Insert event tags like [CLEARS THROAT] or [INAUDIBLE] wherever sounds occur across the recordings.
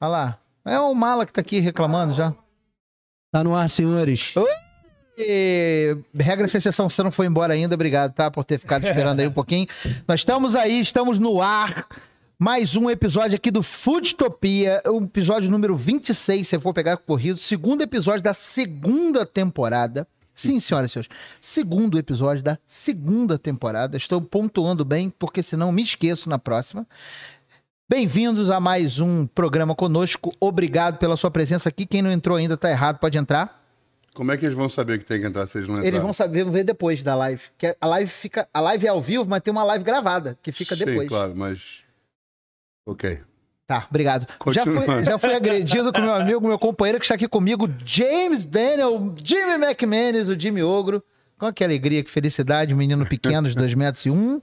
Olha lá. É o Mala que tá aqui reclamando já. Tá no ar, senhores. E, regra sem exceção, você não foi embora ainda, obrigado, tá? Por ter ficado esperando aí um [LAUGHS] pouquinho. Nós estamos aí, estamos no ar. Mais um episódio aqui do Foodtopia, o episódio número 26, se eu for pegar corrido, segundo episódio da segunda temporada. Sim, senhoras e senhores, segundo episódio da segunda temporada. Estou pontuando bem, porque senão me esqueço na próxima. Bem-vindos a mais um programa conosco. Obrigado pela sua presença aqui. Quem não entrou ainda tá errado, pode entrar. Como é que eles vão saber que tem que entrar se eles não entrarem? Eles vão saber, vão ver depois da live. Que a live fica, a live é ao vivo, mas tem uma live gravada que fica Sim, depois. claro, mas... Ok. Tá, obrigado. Já fui, já fui agredido com meu amigo, meu companheiro que está aqui comigo, James Daniel, Jimmy McManus, o Jimmy Ogro. Com que alegria, que felicidade, menino pequeno de 2 metros e um.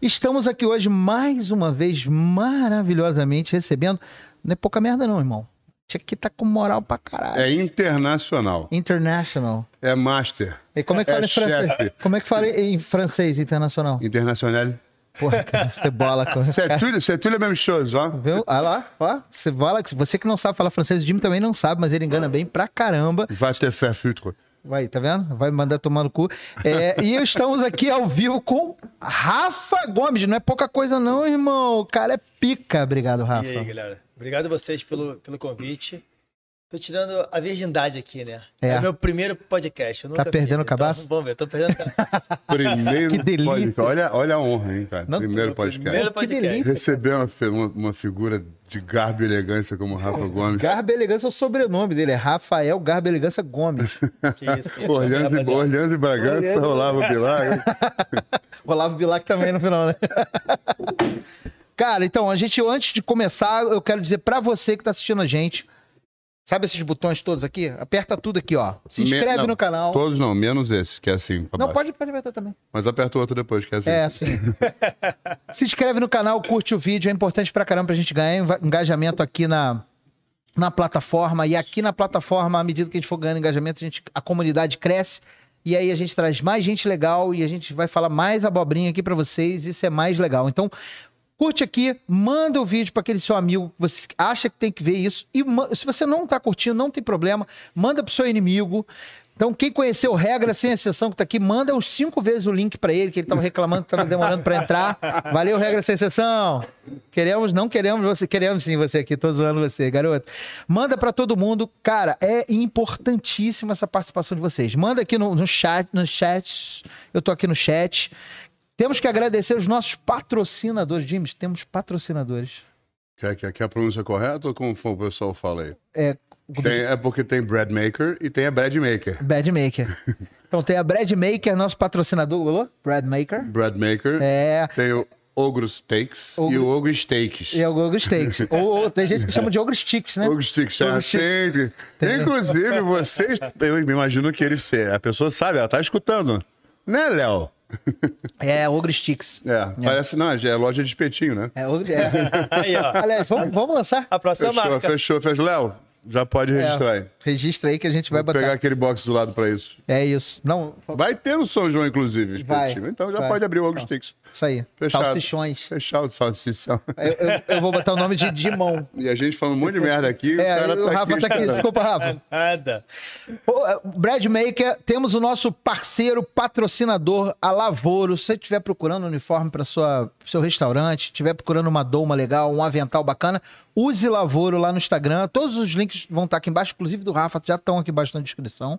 Estamos aqui hoje mais uma vez maravilhosamente recebendo. Não é pouca merda não, irmão. Tinha que tá com moral pra caralho. É internacional. International. É master. E como é que É fala em francês? chefe. Como é que fala em francês internacional? Internacional. Porra, cara, cebola com C'est tudo, c'est tudo a mesma chose, ó. Viu? Olha lá, ó. Cebola, você que não sabe falar francês, o Jimmy também não sabe, mas ele engana bem pra caramba. Va te faire foutre. Vai, tá vendo? Vai mandar tomar no cu. É, e estamos aqui ao vivo com Rafa Gomes. Não é pouca coisa, não, irmão. O cara é pica. Obrigado, Rafa. E aí, galera? Obrigado a vocês pelo, pelo convite. Tô tirando a virgindade aqui, né? É. É, o meu primeiro podcast. Eu nunca perdendo fiz, o cabaço? Então, vamos ver, tô perdendo o cabaço. [LAUGHS] Primeiro Que delícia. podcast. Olha, olha a honra, hein, cara. Não, Primeiro podcast. primeiro que podcast. delícia. Receber uma, uma, uma figura de garbo e elegância como o Rafa Gomes. Garba e Elegância é o sobrenome dele. É Rafael Garba e Elegância Gomes. [LAUGHS] Que isso, que isso. Orlando, e-. Orlando e Bragança, Orlando. Olavo Bilar. [LAUGHS] Olavo Bilac também no final, né? Cara, então, a gente, antes de começar, eu quero dizer pra você que tá assistindo a gente, sabe esses botões todos aqui? Aperta tudo aqui, ó. Se inscreve não, no canal. Todos não, menos esse, que é assim. Não, baixo. pode, pode apertar também. Mas aperta o outro depois, que é assim. É, assim. [LAUGHS] Se inscreve no canal, curte o vídeo, é importante pra caramba pra gente ganhar engajamento aqui na, na plataforma. E aqui na plataforma, à medida que a gente for ganhando engajamento, a, gente, a comunidade cresce. E aí a gente traz mais gente legal e a gente vai falar mais abobrinha aqui pra vocês. Isso é mais legal. Então, curte aqui, manda o vídeo pra aquele seu amigo que você acha que tem que ver isso. E se você não tá curtindo, não tem problema, manda pro seu inimigo. Então, quem conheceu regra sem exceção que tá aqui, manda uns cinco vezes o link pra ele, que ele tava reclamando que tava demorando pra entrar. Valeu, regra sem exceção. Queremos, não queremos você, queremos sim você aqui, tô zoando você, garoto. Manda pra todo mundo. Cara, é importantíssima essa participação de vocês. Manda aqui no, no chat, no chat. Eu tô aqui no chat. Temos que agradecer os nossos patrocinadores, James, temos patrocinadores. Quer, quer, quer a pronúncia correta ou como o pessoal fala aí? É, Tem- é porque tem Bread Maker e tem a Bread Maker. Bad Maker. [LAUGHS] Então tem a Bread Maker, nosso patrocinador, alô? Bread Maker. Bread Maker. É. Tem o Ogro Steaks Ogro- e o Ogro Steaks. E é o Ogro Steaks. [LAUGHS] ou, ou tem gente que chama de Ogro Sticks, né? Ogro Steaks, é Ogro. Steaks. Inclusive, vocês. Eu imagino que eles. A pessoa sabe, ela tá escutando. Né, Léo? [LAUGHS] É, Ogro Sticks. É, parece. Não, é loja de espetinho, né? É, ogro, é. [LAUGHS] Aí, ó. Aliás, vamos, vamos lançar? A próxima Fechou, marca. fechou, fechou. Léo, já pode registrar aí. Registra aí que a gente vai Vou botar. pegar aquele box do lado pra isso. É isso. Não, Vai ter no São João, inclusive, Vai, espetinho. Então já vai. pode abrir o Ogro Então. Isso aí. Fechado. Salsichões. Fechado, salsichão. Eu, eu- eu vou botar o nome de Dimon. E a gente falando um monte de merda aqui, É, o cara o tá Rafa aqui. tá aqui. Desculpa, Rafa. Nada. Ô, é, Brad Maker, temos o nosso parceiro, patrocinador, a Lavoro. Se você estiver procurando um uniforme para seu restaurante, estiver procurando uma doma legal, um avental bacana, use Lavoro lá no Instagram. Todos os links vão estar aqui embaixo, inclusive do Rafa, já estão aqui embaixo na descrição.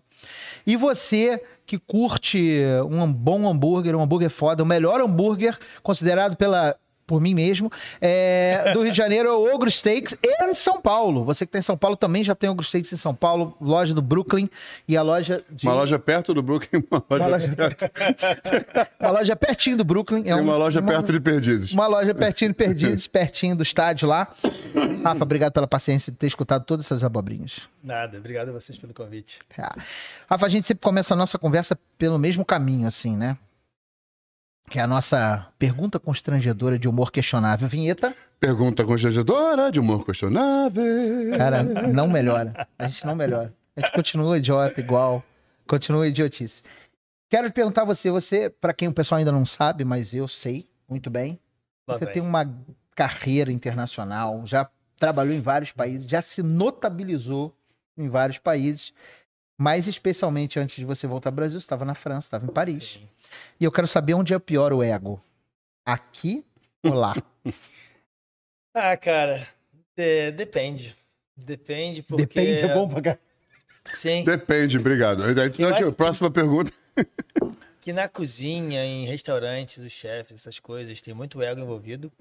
E você que curte um bom hambúrguer, um hambúrguer foda, o melhor hambúrguer considerado pela por mim mesmo, é, do Rio de Janeiro é o Ogro Steaks e em São Paulo. Você que está em São Paulo também já tem Ogro Steaks em São Paulo, loja do Brooklyn e a loja de... Uma loja perto do Brooklyn, [LAUGHS] uma loja, Uma loja, [LAUGHS] uma loja pertinho do Brooklyn. É e uma um- loja perto de Perdidos. Uma loja pertinho de Perdidos, pertinho do estádio lá. Rafa, obrigado pela paciência de ter escutado todas essas abobrinhas. Nada. Obrigado a vocês pelo convite. Tá. Rafa, a gente sempre começa a nossa conversa pelo mesmo caminho, assim, né? Que é a nossa pergunta constrangedora de humor questionável. Vinheta, Pergunta constrangedora de humor questionável. cara, não melhora. A gente não melhora. A gente continua idiota igual. Continua idiotice. Quero te perguntar a você, você, para quem o pessoal ainda não sabe, mas eu sei muito bem, Lá você vem. tem uma carreira internacional, já trabalhou em vários países, já se notabilizou em vários países, mas especialmente antes de você voltar ao Brasil, você estava na França, estava em Paris. Sim. E eu quero saber onde é pior o ego. Aqui ou lá? [LAUGHS] Ah, cara, é, depende. Depende, porque... Depende, é bom pra cá. Sim, Depende, obrigado. Acho Próxima pergunta. que na cozinha, em restaurantes, os chefes, essas coisas, tem muito ego envolvido.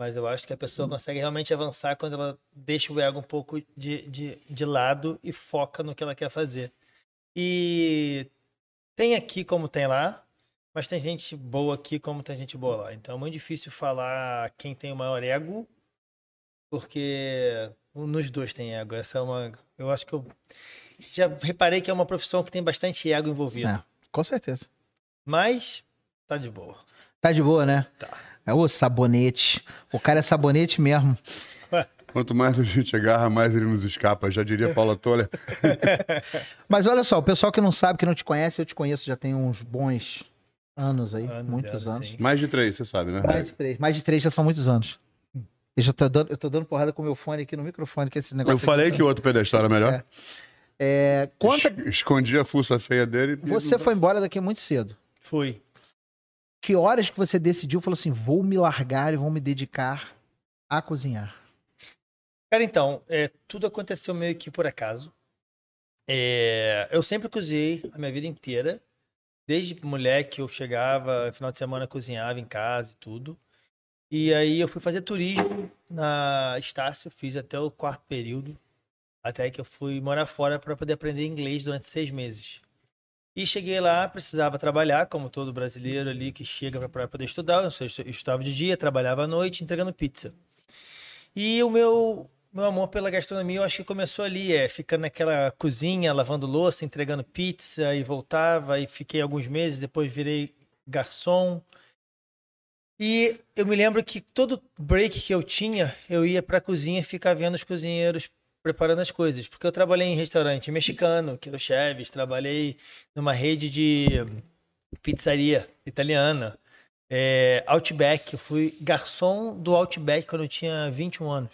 Mas eu acho que a pessoa consegue realmente avançar quando ela deixa o ego um pouco de, de, de lado e foca no que ela quer fazer. E tem aqui como tem lá, mas tem gente boa aqui como tem gente boa lá. Então é muito difícil falar quem tem o maior ego, porque nos dois tem ego. Essa é uma. Eu acho que eu já reparei que é uma profissão que tem bastante ego envolvido. É, com certeza. Mas tá de boa. Tá de boa, né? Tá. É o sabonete. O cara é sabonete mesmo. Quanto mais a gente agarra, mais ele nos escapa. Já diria Paula Toller. [LAUGHS] Mas olha só, o pessoal que não sabe, que não te conhece, eu te conheço já tem uns bons anos aí, Anos, muitos anos, anos. sim. Mais de três, você sabe, né? Mais de três. Mais de três já são muitos anos. Eu já tô dando, eu tô dando porrada com o meu fone aqui no microfone, que esse negócio. Eu aqui- falei que o outro pedestal era melhor. É, conta. Es- Escondi a fuça feia dele. e- Você foi embora daqui muito cedo. Fui. Que horas que você decidiu, falou assim, vou me largar e vou me dedicar a cozinhar? Cara, então, é, tudo aconteceu meio que por acaso. É, eu sempre cozinhei a minha vida inteira. Desde moleque eu chegava, final de semana cozinhava em casa e tudo. E aí eu fui fazer turismo na Estácio, fiz até o quarto período. Até que eu fui morar fora para poder aprender inglês durante seis meses. E cheguei lá, precisava trabalhar, como todo brasileiro ali que chega para poder estudar. Eu estu- estudava de dia, trabalhava à noite, entregando pizza. E o meu, meu amor pela gastronomia, eu acho que começou ali, é, ficando naquela cozinha, lavando louça, entregando pizza e voltava. E fiquei alguns meses, depois virei garçom. E eu me lembro que todo break que eu tinha, eu ia pra cozinha ficar vendo os cozinheiros preparando as coisas. Porque eu trabalhei em restaurante mexicano, que era o Cheves, trabalhei numa rede de pizzaria italiana. É, Outback, eu fui garçom do Outback quando eu tinha 21 anos.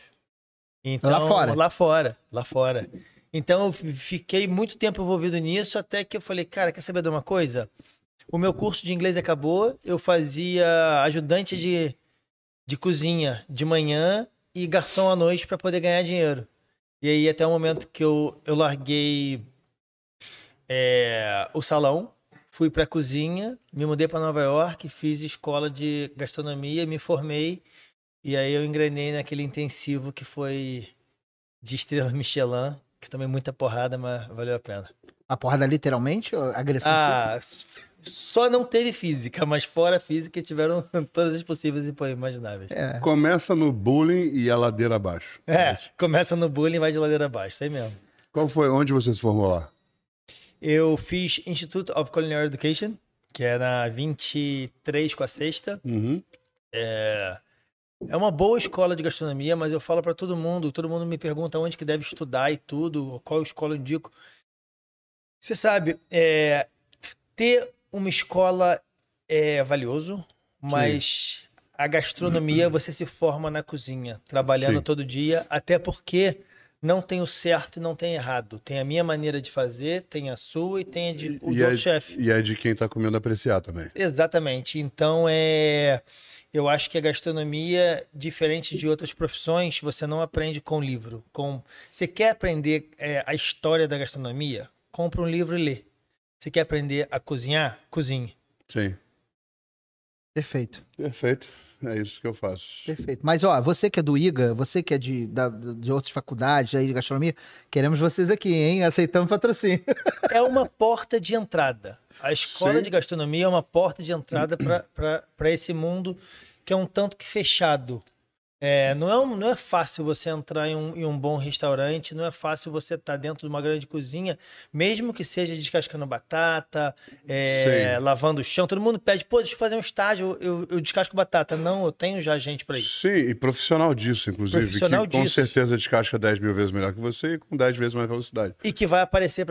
Então, Lá fora? Lá fora, lá fora. Então eu fi- fiquei muito tempo envolvido nisso, até que eu falei, cara, quer saber de uma coisa? O meu curso de inglês acabou, eu fazia ajudante de, de cozinha de manhã e garçom à noite para poder ganhar dinheiro. E aí até o momento que eu, eu larguei é, o salão, fui para cozinha, me mudei para Nova York, fiz escola de gastronomia, me formei e aí eu engrenei naquele intensivo que foi de estrela Michelin, que tomei muita porrada, mas valeu a pena. A porrada literalmente? ou Agressão física? Ah, s- só não teve física, mas fora física tiveram [LAUGHS] todas as possíveis e imagináveis. É. Começa no bullying e a ladeira abaixo. É, começa no bullying e vai de ladeira abaixo, isso aí mesmo. Qual foi? Onde você se formou lá? Eu fiz Institute of Culinary Education, que é na 23 com a sexta. Uhum. É, é uma boa escola de gastronomia, mas eu falo para todo mundo, todo mundo me pergunta onde que deve estudar e tudo, qual escola eu indico. Você sabe, é, ter uma escola é valioso, mas a gastronomia você se forma na cozinha, trabalhando Sim. todo dia, até porque não tem o certo e não tem errado. Tem a minha maneira de fazer, tem a sua e tem a de, o de e, é, outro chefe. e é de quem tá comendo apreciar também. Exatamente. Então é. Eu acho que a gastronomia, diferente de outras profissões, você não aprende com livro. Com... Você quer aprender é, a história da gastronomia? Compra um livro e lê. Você quer aprender a cozinhar? Cozinhe. Sim. Perfeito, Perfeito. É isso que eu faço. perfeito. Mas, ó, você que é do IGA, você que é de, da- de outras faculdades aí de gastronomia, queremos vocês aqui, hein? Aceitamos patrocínio. [LAUGHS] É uma porta de entrada. A escola Sim. de gastronomia é uma porta de entrada para esse mundo que é um tanto que fechado. É, não, é um- não é fácil você entrar em um, em um bom restaurante, não é fácil você estar dentro de uma grande cozinha, mesmo que seja descascando batata, é, lavando o chão. Todo mundo pede, pô, deixa eu fazer um estágio, eu, eu descasco batata. Não, eu tenho já gente para isso. Sim, e profissional disso, inclusive. Profissional que com disso. certeza descasca 10 mil vezes melhor que você e com 10 vezes mais velocidade. E que vai aparecer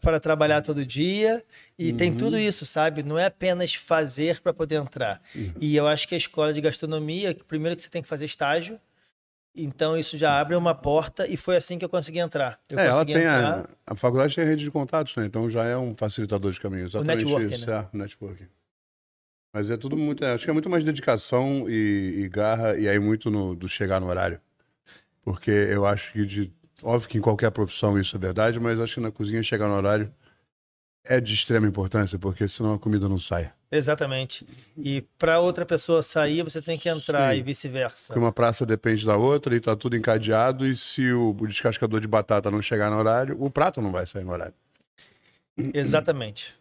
para trabalhar todo dia. E tem Uhum. tudo isso, sabe? Não é apenas fazer para poder entrar. Uhum. E eu acho que a escola de gastronomia, primeiro que você tem que fazer estágio. Então isso já abre uma porta e foi assim que eu consegui entrar. Eu É, ela consegui tem entrar- a, a faculdade tem rede de contatos, né? Então já é um facilitador de caminho. Exatamente networking, isso, né? é, o networking. Mas é tudo muito, é, acho que é muito mais dedicação e, e garra e aí muito no, do chegar no horário. Porque eu acho que de, óbvio que em qualquer profissão isso é verdade, mas acho que na cozinha chegar no horário é de extrema importância, porque senão a comida não sai. Exatamente. E para outra pessoa sair, você tem que entrar Sim. e vice-versa. Porque uma praça depende da outra e tá tudo encadeado e se o, descascador de batata não chegar no horário, o prato não vai sair no horário. Exatamente.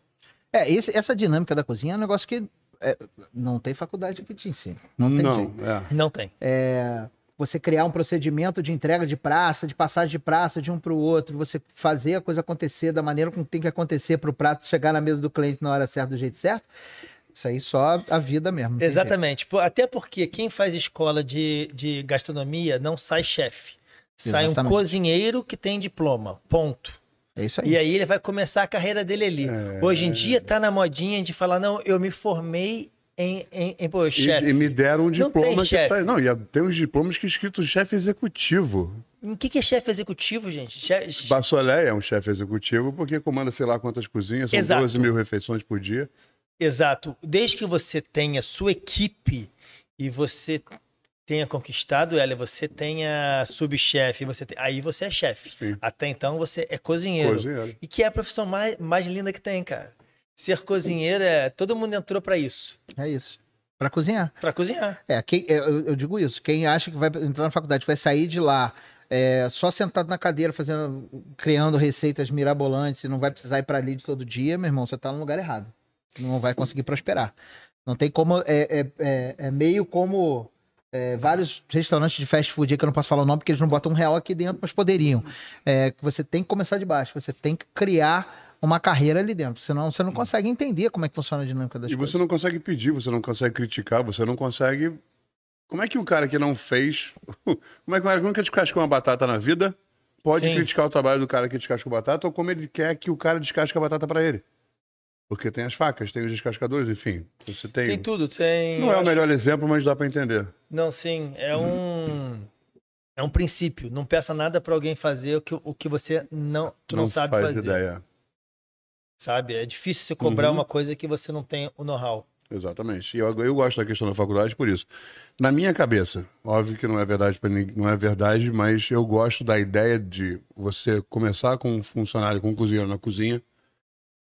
É, esse- essa dinâmica da cozinha é um negócio que é, não tem faculdade que te ensina. Não tem jeito. é. Não tem. É, você criar um procedimento de entrega de praça, de passagem de praça de um para o outro, você fazer a coisa acontecer da maneira como tem que acontecer para o prato chegar na mesa do cliente na hora certa, do jeito certo. Isso aí só a vida mesmo. jeito. Exatamente. Pô, Até porque quem faz escola de, de gastronomia não sai chefe. Sai Exatamente. um cozinheiro que tem diploma. Ponto. É isso aí. E aí ele vai começar a carreira dele ali. É. Hoje em dia tá na modinha de falar, não, eu me formei em, em, em pô, E, chefe. e me deram um Não diploma que chefe. tá- Não, e tem uns diplomas que é escrito chefe executivo. O que, que é chefe executivo, gente? Che- Bassolé é um chefe executivo porque comanda sei lá quantas cozinhas, são Exato. 12 mil refeições por dia. Exato. Desde que você tenha sua equipe e você tenha conquistado ela, e você tenha subchefe, você tem- aí você é chefe. Até então você é cozinheiro. Cozinheiro. E que é a profissão mais, mais linda que tem, cara. Ser cozinheiro é. Todo mundo entrou pra isso. É isso. Para cozinhar. Pra cozinhar. É, quem, é, eu, eu digo isso. Quem acha que vai entrar na faculdade, vai sair de lá é, só sentado na cadeira, fazendo, criando receitas mirabolantes e não vai precisar ir para ali de todo dia, meu irmão, você tá no lugar errado. Não vai conseguir prosperar. Não tem como. É, é, é, é meio como é, vários restaurantes de fast food aí, que eu não posso falar o nome porque eles não botam um real aqui dentro, mas poderiam. É, você tem que começar de baixo, você tem que criar uma carreira ali dentro, senão você não consegue entender como é que funciona a dinâmica das E coisas. você não consegue pedir, você não consegue criticar, você não consegue. Como é que um cara que não fez. [LAUGHS] Como é que um cara que nunca descascou uma batata na vida pode Sim. criticar o trabalho do cara que descasca batata ou como ele quer que o cara descasque a batata pra ele? Porque tem as facas, tem os descascadores, enfim. Você tem. Tem tudo, tem. Não é o acho- melhor exemplo, mas dá pra entender. Não, sim. É um. É um princípio. Não peça nada pra alguém fazer o que, o que você não, tu não, sabe faz fazer. ideia. Sabe? É difícil você cobrar Uhum. uma coisa que você não tem o know-how. Exatamente. E eu, eu gosto da questão da faculdade por isso. Na minha cabeça, óbvio que não é verdade para ninguém, não é verdade, mas eu gosto da ideia de você começar com um funcionário, com um cozinheiro na cozinha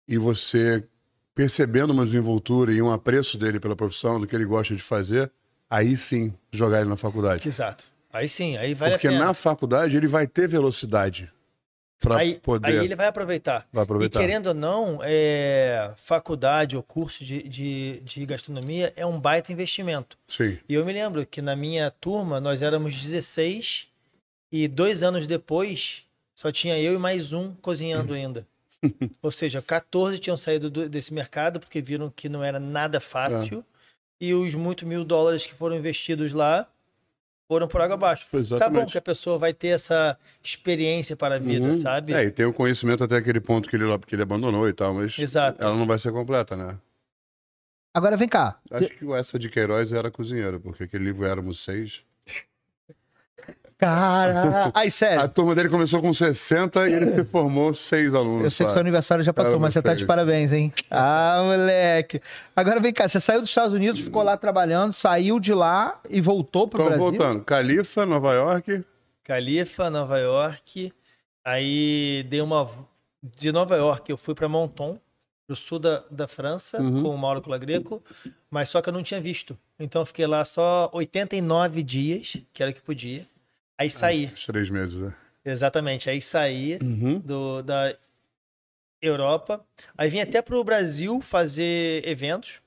e você percebendo uma desenvoltura e um apreço dele pela profissão, do que ele gosta de fazer, aí sim jogar ele na faculdade. Exato. Aí sim, aí vale Porque a pena. na faculdade ele vai ter velocidade para aí, poder aí ele vai aproveitar. vai aproveitar. E querendo ou não, é, faculdade ou curso de, de, de gastronomia é um baita investimento. Sim. E eu me lembro que na minha turma nós éramos 16 e dois anos depois só tinha eu e mais um cozinhando [LAUGHS] ainda. Ou seja, 14 tinham saído do- desse mercado porque viram que não era nada fácil e os muito mil dólares que foram investidos lá foram por água abaixo. Tá bom Exatamente. que a pessoa vai ter essa experiência para a vida, Uhum. sabe? É, e tem o conhecimento até aquele ponto que ele, que ele abandonou e tal, mas Exato. ela não vai ser completa, né? Agora vem cá. Acho que o essa de Queiroz era cozinheiro, porque aquele livro Éramos Seis. Cara. Aí, A sério. turma dele começou com 60 e ele se formou seis alunos. Eu sei que seu aniversário já passou, Cara, mas você tá de parabéns, hein? Ah, moleque. Agora vem cá, você saiu dos Estados Unidos, ficou lá trabalhando, saiu de lá e voltou pro Então, Brasil. voltando. Califa, Nova York. Califa, Nova York. Aí dei uma. De Nova York eu fui para Monton, pro sul da, da França, Uhum. com o Mauro Colagreco, mas só que eu não tinha visto. Então eu fiquei lá só 89 dias, que era o que podia. Aí saí, Uns três meses, né? exatamente. Aí saí Uhum. do, da Europa. Aí vim até pro Brasil fazer eventos.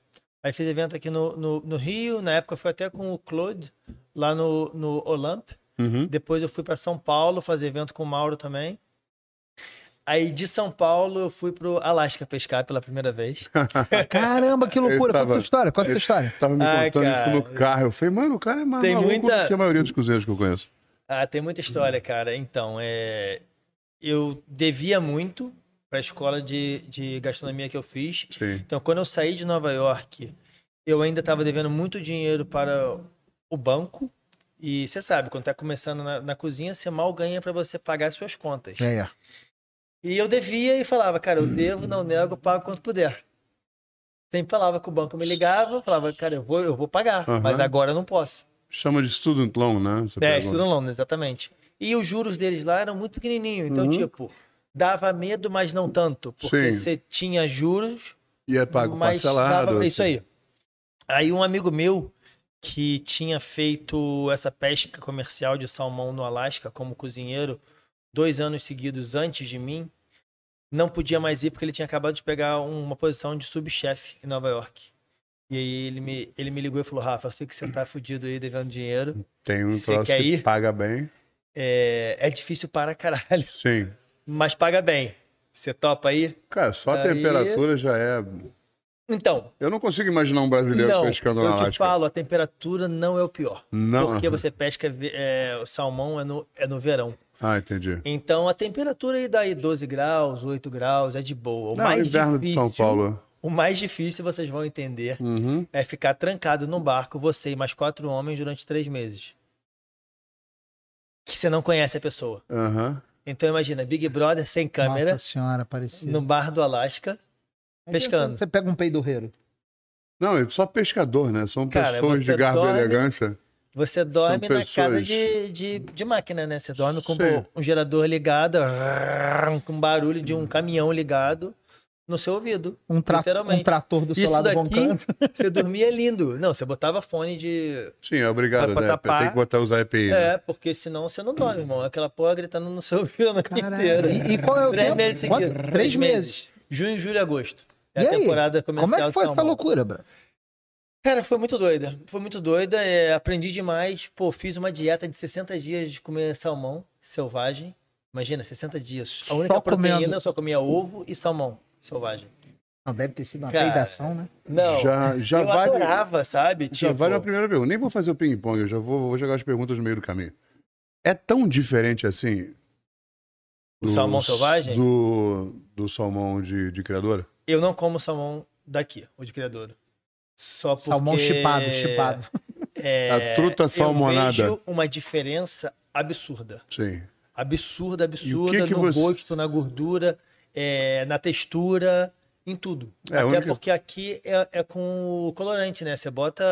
Aí fiz evento aqui no, no, no Rio. Na época foi até com o Claude, lá no, no Olymp. Uhum. Depois eu fui para São Paulo fazer evento com o Mauro também. Aí de São Paulo eu fui pro Alasca pescar pela primeira vez. [LAUGHS] Caramba, que loucura. Tava- a história, conta a ele- história. Tava me contando cara. isso no carro. Eu falei, mano, o cara é mais Tem maluco muita- que a maioria dos cozinheiros que eu conheço. Ah, tem muita história, cara. Então, é... eu devia muito para a escola de, de gastronomia que eu fiz. Sim. Então, quando eu saí de Nova York, eu ainda estava devendo muito dinheiro para o banco E você sabe, quando tá começando na, na cozinha, você mal ganha pra você pagar as suas contas. É. E eu devia e falava, cara, eu devo, não nego, pago quanto puder. Sempre falava que o banco me ligava, falava, cara, eu vou, eu vou pagar, Aham. mas agora eu não posso. Chama de student loan, né? Você É, pergunta. student loan, exatamente. E os juros deles lá eram muito pequenininhos, então, Uhum. tipo, dava medo, mas não tanto, porque Sim. você tinha juros, E é pago mas parcelado. dava- assim. isso aí. Aí um amigo meu que tinha feito essa pesca comercial de salmão no Alasca como cozinheiro dois anos seguidos antes de mim, não podia mais ir porque ele tinha acabado de pegar uma posição de subchefe em Nova York. E aí ele me, ele me ligou e falou, Rafa, eu sei que você tá fudido aí devendo dinheiro. Tem um Você troço que ir? paga bem. É, é difícil para caralho, Sim. mas paga bem. Você topa aí? Cara, só a Aí- temperatura já é. Então, Eu não consigo imaginar um brasileiro não, pescando na eu te Alasca. falo, a temperatura não é o pior. Não. Porque você pesca é, o salmão é no, é no verão. Ah, entendi. Então a temperatura aí daí 12 graus, 8 graus é de boa. O Não, mais inverno difícil, de São Paulo. O mais difícil vocês vão entender Uhum. é ficar trancado no barco, você e mais quatro homens durante três meses. Que você não conhece a pessoa. Aham. Então imagina, Big Brother sem câmera, Nossa senhora, parecia. no bar do Alasca. pescando. Você pega um peidorreiro. Não, é só pescador, né? São Cara, pessoas você de garbo e dorme- elegância. Você dorme na pessoas- casa de, de, de máquina, né? Você dorme com Sim. um gerador ligado, [LAUGHS] com barulho de um caminhão ligado no seu ouvido. Um, tra Literalmente. um trator do seu Isso lado daqui, roncando. [LAUGHS] você dormia lindo. Não, você botava fone de. Sim, é obrigado, Pra né? tapar. Tem que botar usar EPI. né? É, porque senão você não dorme, irmão. Aquela porra gritando no seu ouvido a noite inteira. E, e qual é o Três tempo? meses seguidos. Três meses. Junho, julho e agosto. É E a aí? temporada Como comercial é que foi de essa salmão. loucura, bro? Cara, foi muito doida. Foi muito doida. é, aprendi demais. Pô, fiz uma dieta de 60 dias de comer salmão selvagem. Imagina, 60 dias. A única Só proteína comendo. eu só comia ovo e salmão selvagem. Não, deve ter sido uma Cara, peidação, né? Não, Já, já eu vale. adorava, sabe? Já Tipo, vale a primeira pergunta. Nem vou fazer o ping-pong, eu já vou, vou jogar as perguntas no meio do caminho. É tão diferente assim. O salmão selvagem? Do, do salmão de, de criadora? eu não como salmão daqui, o de criador. Só porque... Salmão chipado, chipado. [LAUGHS] É, A truta salmonada. Eu vejo uma diferença absurda. Sim. Absurda, absurda que no você- gosto, na gordura, é, na textura, em tudo. É, Até única- porque aqui é, é com o colorante, né? Você bota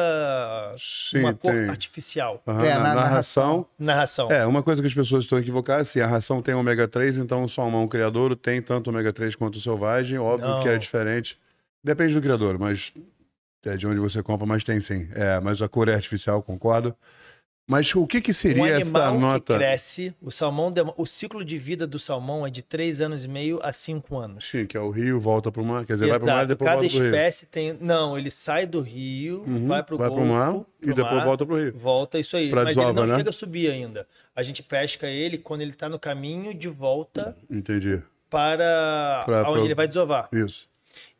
Sim, uma cor tem. artificial Aham, É, na, na narração. na ração. É, uma coisa que as pessoas estão equivocadas, assim, a ração tem ômega 3, então o salmão criador tem tanto ômega 3 quanto o selvagem, óbvio Não. que é diferente. Depende do criador, mas é de onde você compra, mas tem sim. É, mas a cor é artificial, concordo. Mas o que que um seria essa animal nota? que cresce, o salmão, o ciclo de vida do salmão é de 3 anos e meio a 5 anos. Sim, que é o rio, volta para o mar, quer dizer, vai para o mar e Exato. depois Cada volta para o rio. espécie tem. Não, ele sai do rio, Uhum, vai golfo, pro mar e depois mar, volta para o rio. Volta, isso aí. Pra Mas ele desova, não né? chega a subir ainda. A gente pesca ele quando ele tá no caminho de volta Entendi. para Pra- onde pra- ele vai desovar. Isso.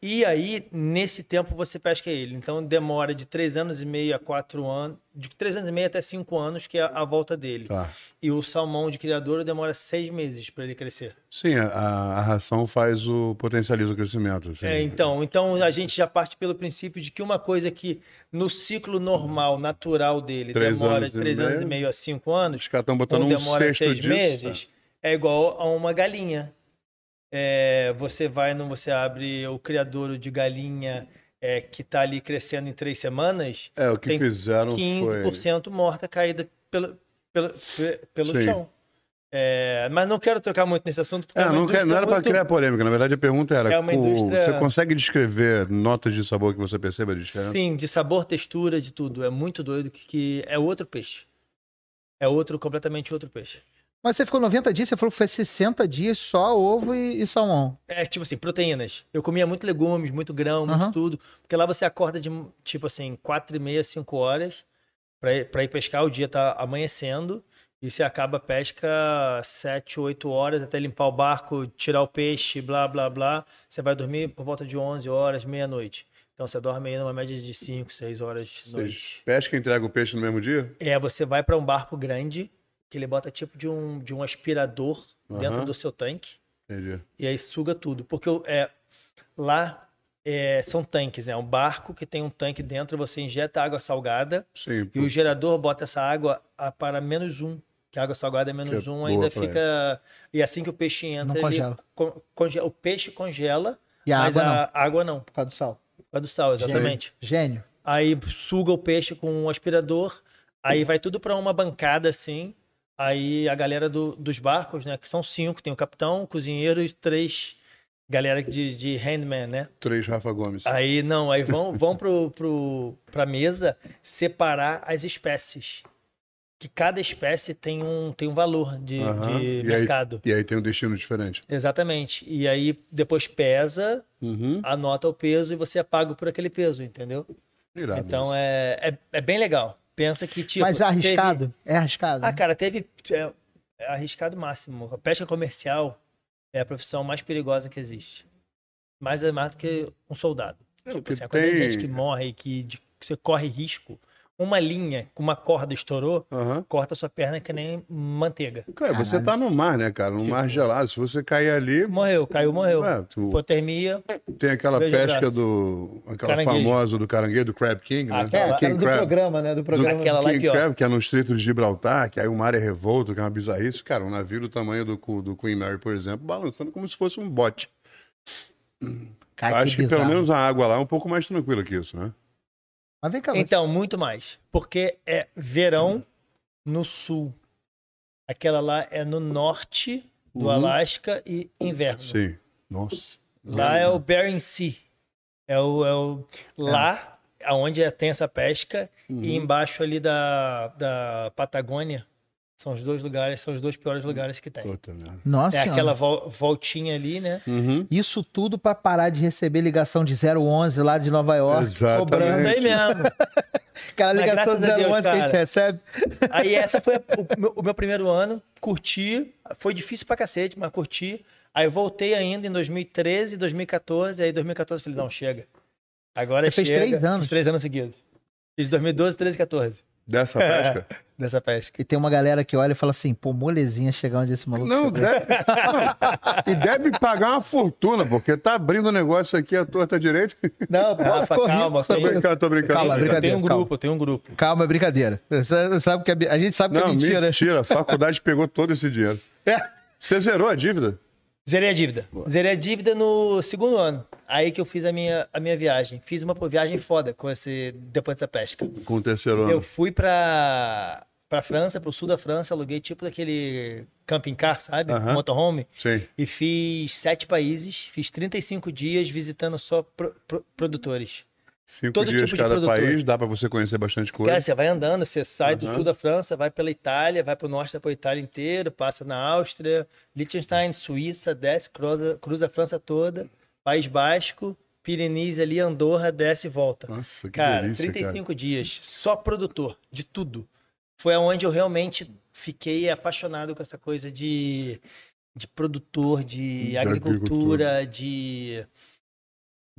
E aí, nesse tempo, você pesca ele. Então, demora de 3 anos e meio a 4 anos, de 3 anos e meio até 5 anos, que é a volta dele. Tá. E o salmão de criador demora 6 meses para ele crescer. Sim, a, a ração faz o potencializa o crescimento. assim. É, então, então a gente já parte pelo princípio de que uma coisa que no ciclo normal, natural dele, Três demora de e 3 anos e meio. a 5 anos, Os caras estão botando um demora 6 disso. meses, é igual a uma galinha. É, você vai, no, você abre o criadouro de galinha é, que está ali crescendo em três semanas, É, o que Tem fizeram foi... 15% morta caída pelo, pelo, pe- pelo Sim. chão. É, mas não quero trocar muito nesse assunto, porque É, uma não, não era para muito- criar polêmica. Na verdade, a pergunta era: É indústria- você consegue descrever notas de sabor que você perceba de diferença? Sim, de sabor, textura, de tudo. É muito doido que, que é outro peixe. É outro, completamente outro peixe. Mas você ficou 90 dias, você falou que foi 60 dias só ovo e, e salmão. É tipo assim, proteínas. Eu comia muito legumes, muito grão, muito Aham. tudo. Porque lá você acorda de, tipo assim, quatro e meia, cinco horas pra ir, pra ir pescar. O dia tá amanhecendo. E você acaba a pesca sete, oito horas até limpar o barco, tirar o peixe, blá, blá, blá. Você vai dormir por volta de 11 horas, meia-noite. Então você dorme aí numa média de 5, 6 horas de noite. Pesca e entrega o peixe no mesmo dia? É, você vai para um barco grande, que ele bota tipo de um, de um aspirador dentro Aham. do seu tanque, Entendi. e aí suga tudo. Porque é, lá é, são tanques, né? Um barco que tem um tanque dentro, você injeta água salgada Sim. e o gerador bota essa água a- para menos um. Que a água salgada é menos Que é um, ainda fica. E assim que o peixe entra, Não ele congela. con- conge- o peixe congela, E a mas água não, a água não. por causa do sal. Por causa do sal, exatamente. Gênio. Aí suga o peixe com um aspirador, aí vai tudo para uma bancada assim. Aí a galera do- dos barcos, né? Que são cinco, tem o capitão, o cozinheiro e três galera de, de handman, né? Três Rafa Gomes. Aí não, aí vão, vão pro, pro, pra mesa separar as espécies. Que cada espécie tem um, tem um valor de, Aham. de E aí- mercado. E aí tem um destino diferente. Exatamente. E aí depois pesa, Uhum. anota o peso e você é pago por aquele peso, entendeu? Irado Então é, é, é bem legal. Pensa que, tipo. Mas é arriscado? teve- É arriscado. Ah, cara, teve. É, é arriscado máximo. A pesca comercial é a profissão mais perigosa que existe. Mais é mais do que um soldado. É, tipo assim, quando tem- gente que morre, que, de- que você corre risco, uma linha com uma corda estourou, Aham. corta sua perna que nem manteiga. Cara, você tá no mar, né, cara? No Tipo- mar gelado. Se você cair ali, Morreu, caiu, morreu. é, tu- Hipotermia. tem aquela pesca do. Aquela Caranguejo. famosa do caranguejo, do Crab King, né? Aquela- King do Crab. programa, né? Do programa. Aquela lá King que, ó. Crab, que é no Estreito de Gibraltar, que aí o mar é revolto, que é uma bizarrice. Cara, um navio do tamanho do, do Queen Mary, por exemplo, balançando como se fosse um bote. Cara, Acho que, bizarro. pelo menos a água lá é um pouco mais tranquila que isso, né? Mas vem cá, Então, muito mais. Porque é verão no sul. Aquela lá é no norte do Uhum. Alasca e inverno. Sim. Nossa. Lá é o Bering Sea. É o, é o lá aonde tem essa pesca Uhum. e embaixo ali da, da Patagônia são os dois lugares, são os dois piores lugares que tem. Puta merda. Nossa É senhora. aquela vol- voltinha ali, né? Uhum. Isso tudo pra parar de receber ligação de 011 lá de Nova York. Exatamente. Cobrando. Aí mesmo. [LAUGHS] Aquela ligação de graças a 011 Deus, que a gente recebe. Aí essa foi [LAUGHS] o, meu, o meu primeiro ano, curti, foi difícil pra cacete, mas curti. Aí eu voltei ainda em 2013, 2014, aí em 2014 eu falei, não, chega. Agora Você fez chega. três anos. Fiz três anos seguidos. Fiz 2012, 13 e 14 Dessa pesca? dessa pesca. E tem uma galera que olha e fala assim, pô, molezinha chegar onde esse maluco Não, chegou. deve... não. [LAUGHS] E deve pagar uma fortuna, porque tá abrindo o negócio aqui à torta direita. Não, pô, Rafa, ficou calma, rico só tem- Tô isso. brincando, tô brincando. Calma, brincadeira, um calma. grupo, tenho um grupo. Calma, é brincadeira. Você sabe que é, bi- a gente sabe que Não, é mentira. mentira. A faculdade pegou todo esse dinheiro. Você zerou a dívida? Zerei a dívida. Zerei a dívida no segundo ano. Aí que eu fiz a minha, a minha viagem. Fiz uma viagem foda com esse, depois dessa pesca. Com o terceiro ano. Eu fui pra, pra França, pro sul da França, aluguei tipo daquele camping car, sabe? Motorhome. Sim. E fiz sete países, fiz 35 dias visitando só pro- pro- produtores. Cinco Todo dias tipo de cada produtor. país, dá pra você conhecer bastante coisa. Cara, você vai andando, você sai do Aham. sul da França, vai pela Itália, vai pro norte da Itália inteiro, passa na Áustria, Liechtenstein, Suíça, desce, cruza, cruza a França toda, País Basco, Pirenees ali, Andorra, desce e volta. Nossa, que cara, delícia, 35 dias, só produtor, de tudo. Foi aonde eu realmente fiquei apaixonado com essa coisa de, de produtor, de Da agricultura, de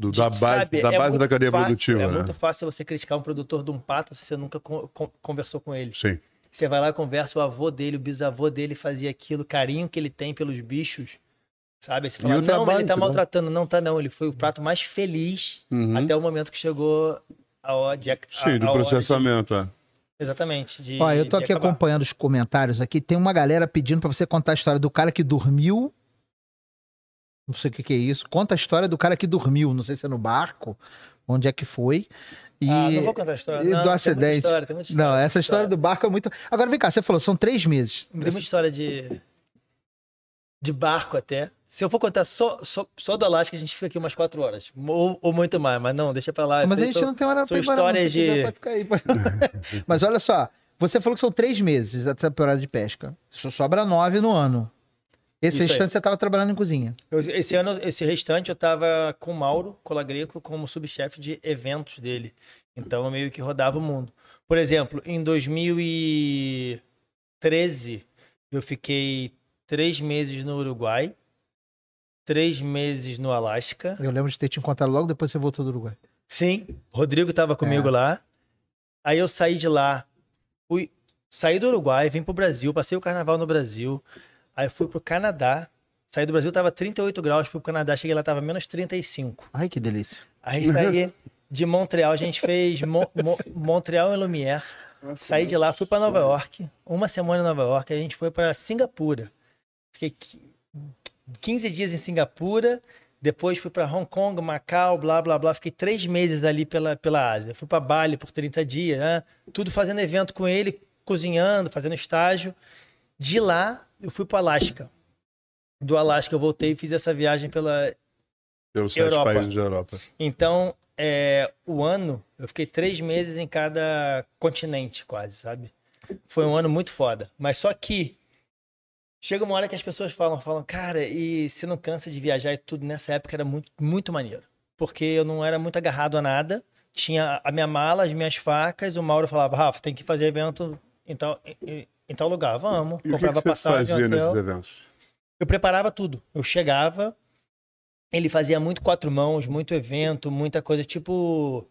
Do- de- da base, sabe, da, é base da muito cadeia fácil- produtiva, É né? muito fácil você criticar um produtor de um pato se você nunca con- con- conversou com ele. Sim. Você vai lá, conversa, o avô dele, o bisavô dele fazia aquilo, o carinho que ele tem pelos bichos, sabe? Aí Você E fala, não, trabalho ele tá que dá." maltratando. Não tá não, ele foi o prato mais feliz Uhum. até o momento que chegou a hora de... a- Sim, do a hora de- processamento, é. Exatamente. De, Ó, eu tô aqui acabar. acompanhando os comentários aqui. Tem uma galera pedindo pra você contar a história do cara que dormiu. Não sei o que, que é isso. Conta a história do cara que dormiu. Não sei se é no barco, onde é que foi. E... Ah, não vou contar a história. Não, do acidente. história, história, Não, essa muita história do barco é muito. Agora vem cá, você falou, são três meses. Tem muita história de. De barco até. Se eu for contar só, só, só do Alasca, a gente fica aqui umas quatro horas. Ou, ou muito mais, mas não, deixa pra lá. Mas a gente são- não tem hora pra ir histórias de- aí, [LAUGHS] Mas olha só, você falou que são três meses da temporada de pesca. Só sobra nove no ano. Esse Isso aí. restante você estava trabalhando em cozinha. Eu- esse ano, esse restante, eu tava com o Mauro Colagreco como subchefe de eventos dele. Então eu meio que rodava o mundo. Por exemplo, em 2013, eu fiquei três meses no Uruguai, três meses no Alasca. Eu lembro de ter te encontrado logo depois que você voltou do Uruguai. Sim, o Rodrigo tava comigo É. lá. Aí eu saí de lá, fui, saí do Uruguai, vim pro Brasil, passei o carnaval no Brasil. Aí fui pro Canadá, Saí do Brasil, tava 38 graus, fui pro Canadá, cheguei lá, tava menos 35. Ai, que delícia. Aí saí [LAUGHS] de Montreal, a gente fez Mo- Mo- Montreal e Lumière. Saí de lá, fui pra Nova York, uma semana em Nova York, a gente foi pra Singapura. Fiquei qui- 15 dias em Singapura, depois fui pra Hong Kong, Macau, blá blá blá. Fiquei três meses ali pela, pela Ásia. Fui pra Bali por 30 dias, né? tudo fazendo evento com ele, cozinhando, fazendo estágio. De lá, eu fui pro Alasca. Do Alasca eu voltei e fiz essa viagem pela Pelos sete Europa. países da Europa. então, é, o ano, eu fiquei três meses em cada continente, quase, sabe? Foi um ano muito foda. Mas só que chega uma hora que as pessoas falam, falam, cara, e você não cansa de viajar e tudo? Nessa época era muito, muito maneiro. Porque eu não era muito agarrado a nada. Tinha a minha mala, as minhas facas. O Mauro falava, Rafa, tem que fazer evento tal, em, em tal lugar. Vamos. E o que, que Comprava você passagem, fazia hotel. eventos? Eu preparava tudo. Eu chegava, ele fazia muito quatro mãos, muito evento, muita coisa, tipo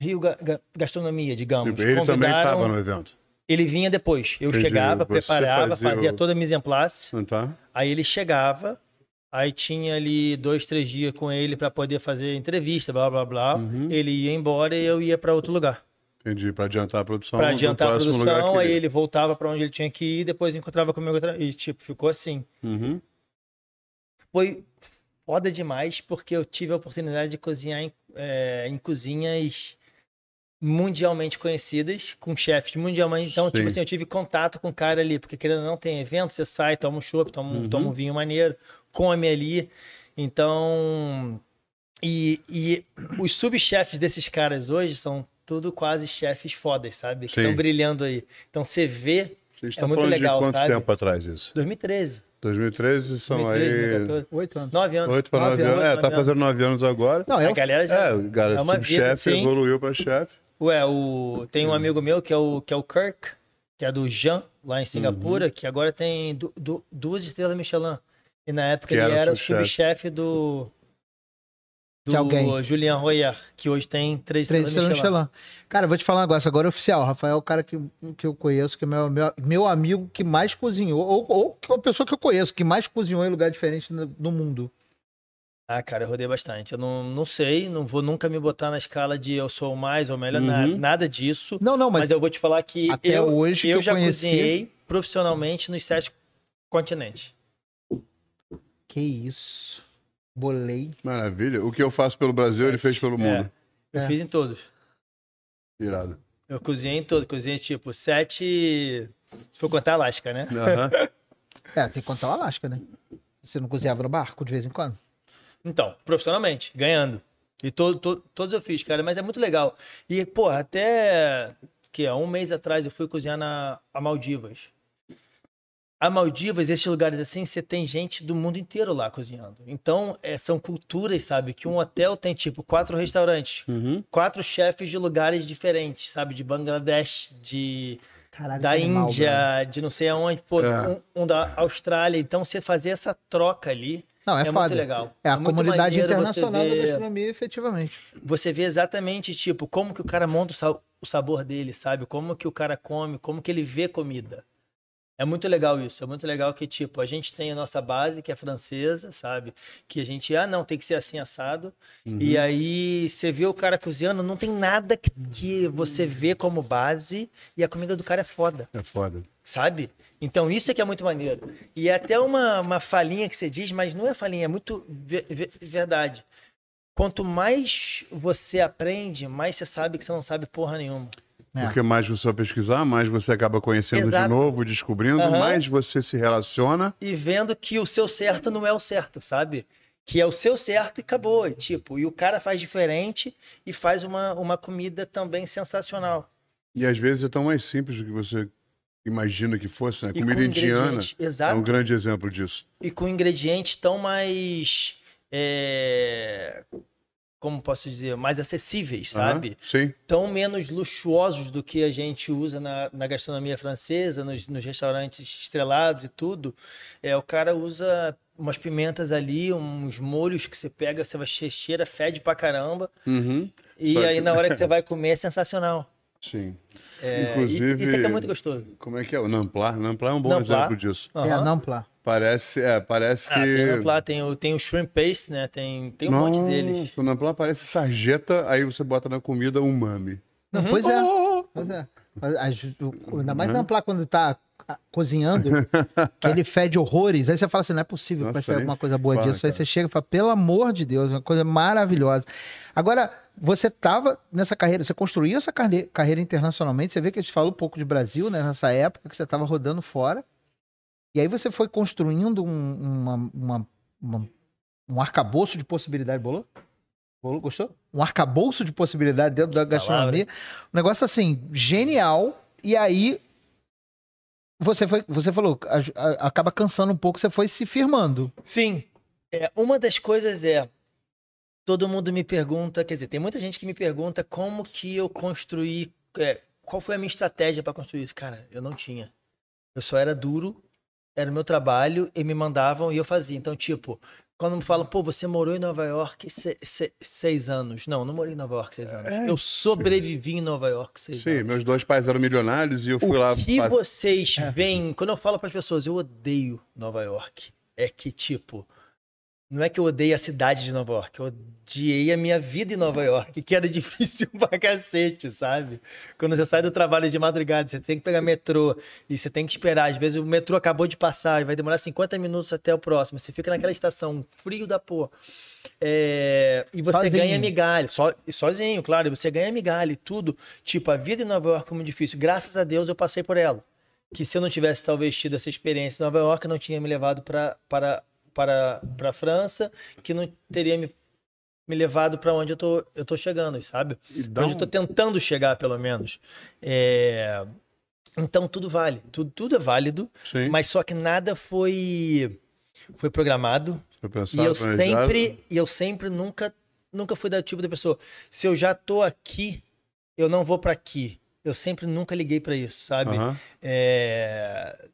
Rio Ga- Ga- Gastronomia, digamos. Tipo, ele também estava no evento. Ele vinha depois. Eu Entendi. chegava, Você preparava, fazia fazia, o- toda a mise en place. Tá? Aí ele chegava, aí tinha ali dois, três dias com ele para poder fazer entrevista, blá, blá, blá. Uhum. Ele ia embora e eu ia para outro lugar. Entendi. Para adiantar a produção. Para adiantar a produção, aí ele- voltava para onde ele tinha que ir, depois encontrava comigo outra... e tipo, ficou assim. Uhum. foi foda demais porque eu tive a oportunidade de cozinhar em, é, em cozinhas mundialmente conhecidas, com chefes mundialmente. Então, Sim. tipo assim, eu tive contato com o cara ali, porque querendo ou não, tem evento, você sai, toma um chopp, toma, um- Uhum. toma um vinho maneiro, come ali. Então, e, e os subchefes desses caras hoje são tudo quase chefes fodas, sabe? Que estão brilhando aí. Então, você vê, Vocês É estão muito falando legal, de quanto sabe? tempo atrás isso? 2013, 2013 são 2013, aí... 2014, Oito anos. nove anos. 8 para Nove 9 anos. anos, É, nove tá anos. fazendo 9 anos agora. Não, é A galera já... É, o cara, É uma tipo, vida, chefe sim. evoluiu para chefe. Ué, o... tem um amigo meu que é o, que é o Kirk, que é do Jean, lá em Singapura, Uhum. que agora tem du- du- duas estrelas Michelin. E na época Que ele era era o subchefe. subchefe do. De alguém. Julien Royer, que hoje tem três, Três estrelas Michelin. Michelin. Cara, eu vou te falar um negócio agora oficial. O Rafael é o cara que, que eu conheço, que é meu, meu, meu amigo que mais cozinhou, ou, ou que é uma pessoa que eu conheço, que mais cozinhou em lugar diferente no, no mundo. Ah, cara, eu rodei bastante. Eu não, não sei, não vou nunca me botar na escala de eu sou o mais ou melhor, Uhum. nada, nada disso. Não, não, Mas, mas, eu vou te falar que até eu, hoje que eu eu já conheci- cozinhei profissionalmente nos sete continentes. que isso. Bolei. Maravilha. O que eu faço pelo Brasil, ele fez pelo mundo. Eu É. fiz em todos. Irado. Eu cozinhei em todo, cozinhei tipo sete. Se for contar Alasca, né? Aham. [LAUGHS] É, tem que contar o Alasca, né? Você não cozinhava no barco de vez em quando? Então, profissionalmente, ganhando. E to, to- todos eu fiz, cara, mas é muito legal. E, pô, até que há um mês atrás eu fui cozinhar na a Maldivas. A Maldivas, esses lugares assim, você tem gente do mundo inteiro lá cozinhando. Então, é, são culturas, sabe? Que um hotel tem, tipo, quatro restaurantes, Uhum. quatro chefes de lugares diferentes, sabe? De Bangladesh, de Caralho, da animal, Índia, de não sei aonde, pô, É. um, um da Austrália. Então, você fazer essa troca ali Não, é, é, foda. muito legal. É a muito comunidade internacional você da ver- gastronomia, efetivamente. Você vê exatamente, tipo, como que o cara monta o, sa- o sabor dele, sabe? Como que o cara come, como que ele vê comida. É muito legal isso. É muito legal que, tipo, a gente tem a nossa base, que é francesa, sabe? Que a gente, ah, não, tem que ser assim assado. Uhum. E aí você vê o cara cozinhando, não tem nada que, que você vê como base e a comida do cara é foda É foda. sabe? Então isso é que é muito maneiro. E é até uma, uma falinha que você diz, mas não é falinha, é muito ve- ve- verdade. Quanto mais você aprende, mais você sabe que você não sabe porra nenhuma. É. Porque mais você vai pesquisar, mais você acaba conhecendo de Exato. novo, descobrindo, Aham. mais você se relaciona. E vendo que o seu certo não é o certo, sabe? Que é o seu certo e acabou. E, tipo, e o cara faz diferente e faz uma, uma comida também sensacional. E às vezes é tão mais simples do que você imagina que fosse, né? E Comida com indiana ingredientes- é Exato. um grande exemplo disso. e com ingredientes tão mais. é, Como posso dizer? Mais acessíveis, sabe? Aham, Sim. Tão menos luxuosos do que a gente usa na, na gastronomia francesa, nos, nos restaurantes estrelados e tudo. É, o cara usa umas pimentas ali, uns molhos que você pega, você vai che- cheira, fede pra caramba. Uhum. E Só que- aí, na hora que você [LAUGHS] vai comer, é sensacional. Sim. É, Inclusive- e- Isso aqui é muito gostoso. Como é que é? O Namplar? Namplar é um bom Namplar. exemplo disso. É, Aham. Parece, é, parece... Ah, tem um lá, tem o, tem o shrimp paste, né? Tem, tem um monte deles. O Nampla parece sarjeta, aí você bota na comida umami. Não, Uhum. pois é. Oh! Pois é. Mas, as- o- Ainda mais na placa quando tá cozinhando, [LAUGHS] que ele fede horrores. Aí você fala assim: não é possível que vai sair alguma coisa boa fala, disso. Aí cara. você chega e fala: pelo amor de Deus, é uma coisa maravilhosa. Agora, você tava nessa carreira, você construiu essa carreira internacionalmente. Você vê que a gente falou um pouco de Brasil, né? Nessa época que você tava rodando fora. E aí você foi construindo um, uma, uma- uma- um arcabouço de possibilidade. Bolou? Bolou? Gostou? Um arcabouço de possibilidade dentro da gastronomia. Um negócio assim, genial. E aí você foi, você falou, a- a- acaba cansando um pouco, você foi se firmando. Sim. É, uma das coisas é. Todo mundo me pergunta, quer dizer, tem muita gente que me pergunta como que eu construí. é, qual foi a minha estratégia para construir isso? Cara, eu não tinha. Eu só era duro, era o meu trabalho, e me mandavam e eu fazia. Então, tipo, quando me falam, pô, você morou em Nova York se- se- seis anos. Não, não morei em Nova York seis anos. Eu sobrevivi em Nova York seis Sim, anos. meus dois pais eram milionários e eu fui lá... O que vocês É. veem, quando eu falo para as pessoas, eu odeio Nova York, é que, tipo, não é que eu odeio a cidade de Nova York, eu odiei a minha vida em Nova York, que era difícil [LAUGHS] pra cacete, sabe? Quando você sai do trabalho de madrugada, você tem que pegar metrô e você tem que esperar. Às vezes o metrô acabou de passar e vai demorar 50 minutos até o próximo. Você fica naquela estação, frio da porra. É, E você Sozinho. ganha migalha, so, sozinho, claro, você ganha migalha e tudo. Tipo, a vida em Nova York é muito difícil. Graças a Deus eu passei por ela. Que se eu não tivesse talvez tido essa experiência em Nova York, não tinha me levado para para para para França, que não teria me, me levado para onde eu tô eu tô chegando, sabe? E onde eu tô um- tentando chegar, pelo menos. É, Então tudo vale, tudo, tudo é válido, Sim, mas só que nada foi foi programado, foi e pensado, eu planejado. sempre, e eu sempre nunca, nunca fui da tipo da pessoa. Se eu já tô aqui, eu não vou pra aqui. Eu sempre nunca liguei pra isso, sabe? É,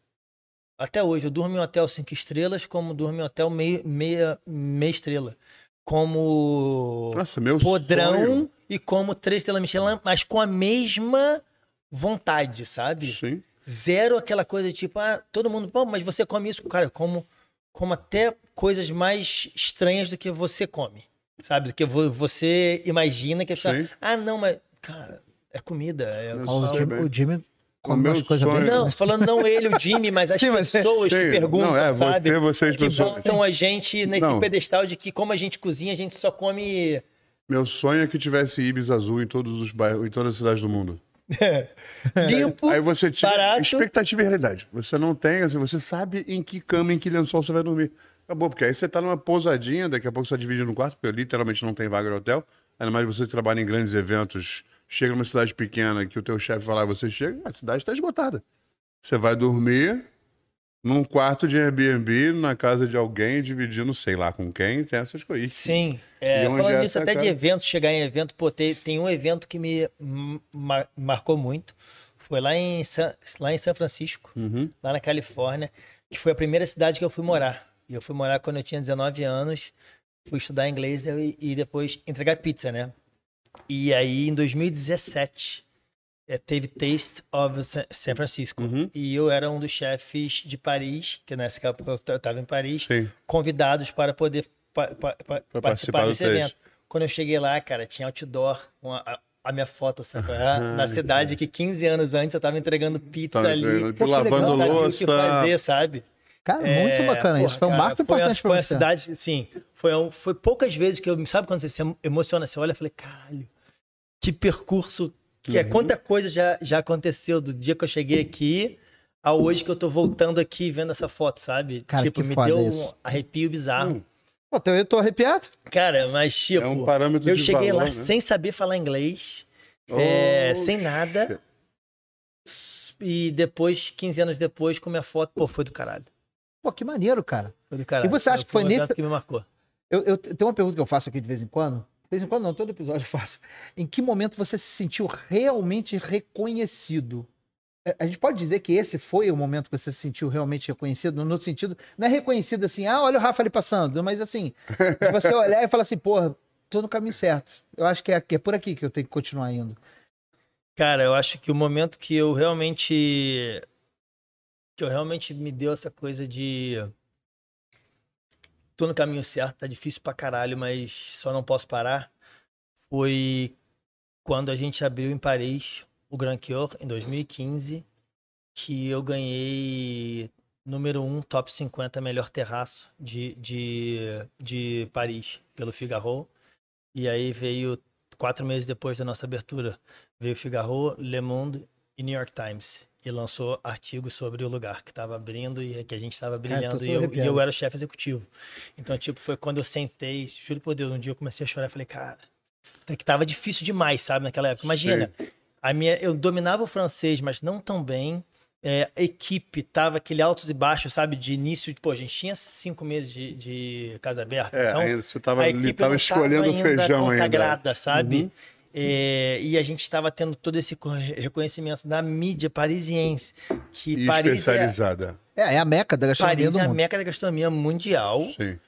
Até hoje, eu durmo em hotel cinco estrelas, como durmo em hotel meia, meia, meia estrela. Como Nossa, meu podrão sonho. e como três estrelas Michelin, mas com a mesma vontade, sabe? Sim. Zero aquela coisa tipo, ah, todo mundo, pô, mas você come isso? Cara, eu como, como até coisas mais estranhas do que você come, sabe? Do que vo- você imagina que é Sim. ah, não, mas, cara, é comida. É, o, Jimmy, bem. sonho- não, falando não ele, o Jimmy, mas as Sim, mas- pessoas que perguntam, não, é, sabe? você, vocês, que pessoas. botam a gente nesse Não. pedestal de que como a gente cozinha, a gente só come Meu sonho é que tivesse Ibis azul em todos os bairros, em todas as cidades do mundo. [LAUGHS] limpo. Aí você tira barato. expectativa e realidade. Você não tem, assim, você sabe em que cama, em que lençol você vai dormir. Acabou, porque aí você tá numa pousadinha, daqui a pouco você tá dividindo um quarto, porque literalmente não tem vaga no hotel. Ainda mais você trabalha em grandes eventos, chega numa cidade pequena que o teu chefe vai lá e você chega, a cidade está esgotada. Você vai dormir num quarto de Airbnb, na casa de alguém, dividindo sei lá com quem, tem essas coisas. Sim. É, falando é nisso, essa até de casa? evento, chegar em evento, pô, tem, tem um evento que me ma- marcou muito. Foi lá em, San, lá em São Francisco, Uhum. lá na Califórnia, que foi a primeira cidade que eu fui morar. E eu fui morar quando eu tinha 19 anos, fui estudar inglês e, e depois entregar pizza, né? E aí, em 2017, eh, teve Taste of Sa- San Francisco. Uhum. E eu era um dos chefes de Paris, que nessa época eu estava em Paris, Sim. convidados para poder pa- pa- pa- participar participar desse Taste. evento. Quando eu cheguei lá, cara, tinha outdoor com a, a- minha foto, sabe? é? Na cidade que 15 anos antes eu tava entregando pizza ali. entregando, Pô, lavando legal. Sabia o louça. que fazer, sabe? Cara, muito É, bacana. porra, Isso foi um cara, marco foi importante uma, pra foi você. cidade, sim. Foi, um- foi poucas vezes que eu. Sabe quando você se emociona, você olha e falei, caralho, que percurso. Que é, Uhum. quanta coisa já, já aconteceu do dia que eu cheguei aqui a hoje que eu tô voltando aqui e vendo essa foto, sabe? Cara, tipo, que me deu um isso. arrepio bizarro. Hum. Pô, eu tô arrepiado. Cara, mas tipo. É um parâmetro Eu de cheguei valor, lá né? sem saber falar inglês, é, Oh, sem nada. E depois, 15 anos depois, com minha foto, pô, foi do caralho. Pô, que maneiro, cara. Caralho. E você acha que foi nesse- que me marcou? Eu, eu tenho uma pergunta que eu faço aqui de vez em quando. De vez em quando, não, todo episódio eu faço. Em que momento você se sentiu realmente reconhecido? É, A gente pode dizer que esse foi o momento que você se sentiu realmente reconhecido, no sentido. Não é reconhecido assim, ah, olha o Rafa ali passando, mas assim, [LAUGHS] você olhar e falar assim, porra, tô no caminho certo. Eu acho que é, que é por aqui que eu tenho que continuar indo. Cara, eu acho que o momento que eu realmente. Que eu realmente me deu essa coisa de. tô no caminho certo, tá difícil pra caralho, mas só não posso parar. Foi quando a gente abriu em Paris o Grand Cure em 2015, que eu ganhei número 1, um, top 50 melhor terraço de, de, de Paris, pelo Figaro. E aí veio, quatro meses depois da nossa abertura, veio Figaro, Le Monde e New York Times. E lançou artigos sobre o lugar que estava abrindo e que a gente estava brilhando. e, eu, e eu era o chefe executivo. Então, tipo, foi quando eu sentei, juro por Deus, um dia eu comecei a chorar. Falei, cara, é que tava difícil demais, sabe, naquela época. Imagina, a minha, eu dominava o francês, mas não tão bem é, equipe tava aquele altos e baixos, sabe? De início, pô, a gente tinha cinco meses de, de casa aberta. É, então, ainda, você tava, ali, tava escolhendo o feijão consagrada, ainda. sabe? Uhum. É, e a gente estava tendo todo esse reconhecimento da mídia parisiense. Que e Paris especializada. É, é, a meca da gastronomia Paris é a meca da gastronomia mundial. Sim.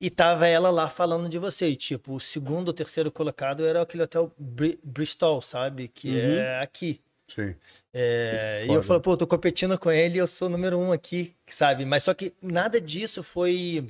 E tava ela lá falando de você. E, tipo, o segundo ou terceiro colocado era aquele hotel Bristol, sabe? Que uhum. é aqui. Sim. É, e eu falo, pô, tô competindo com ele e eu sou o número um aqui, sabe? Mas só que nada disso foi.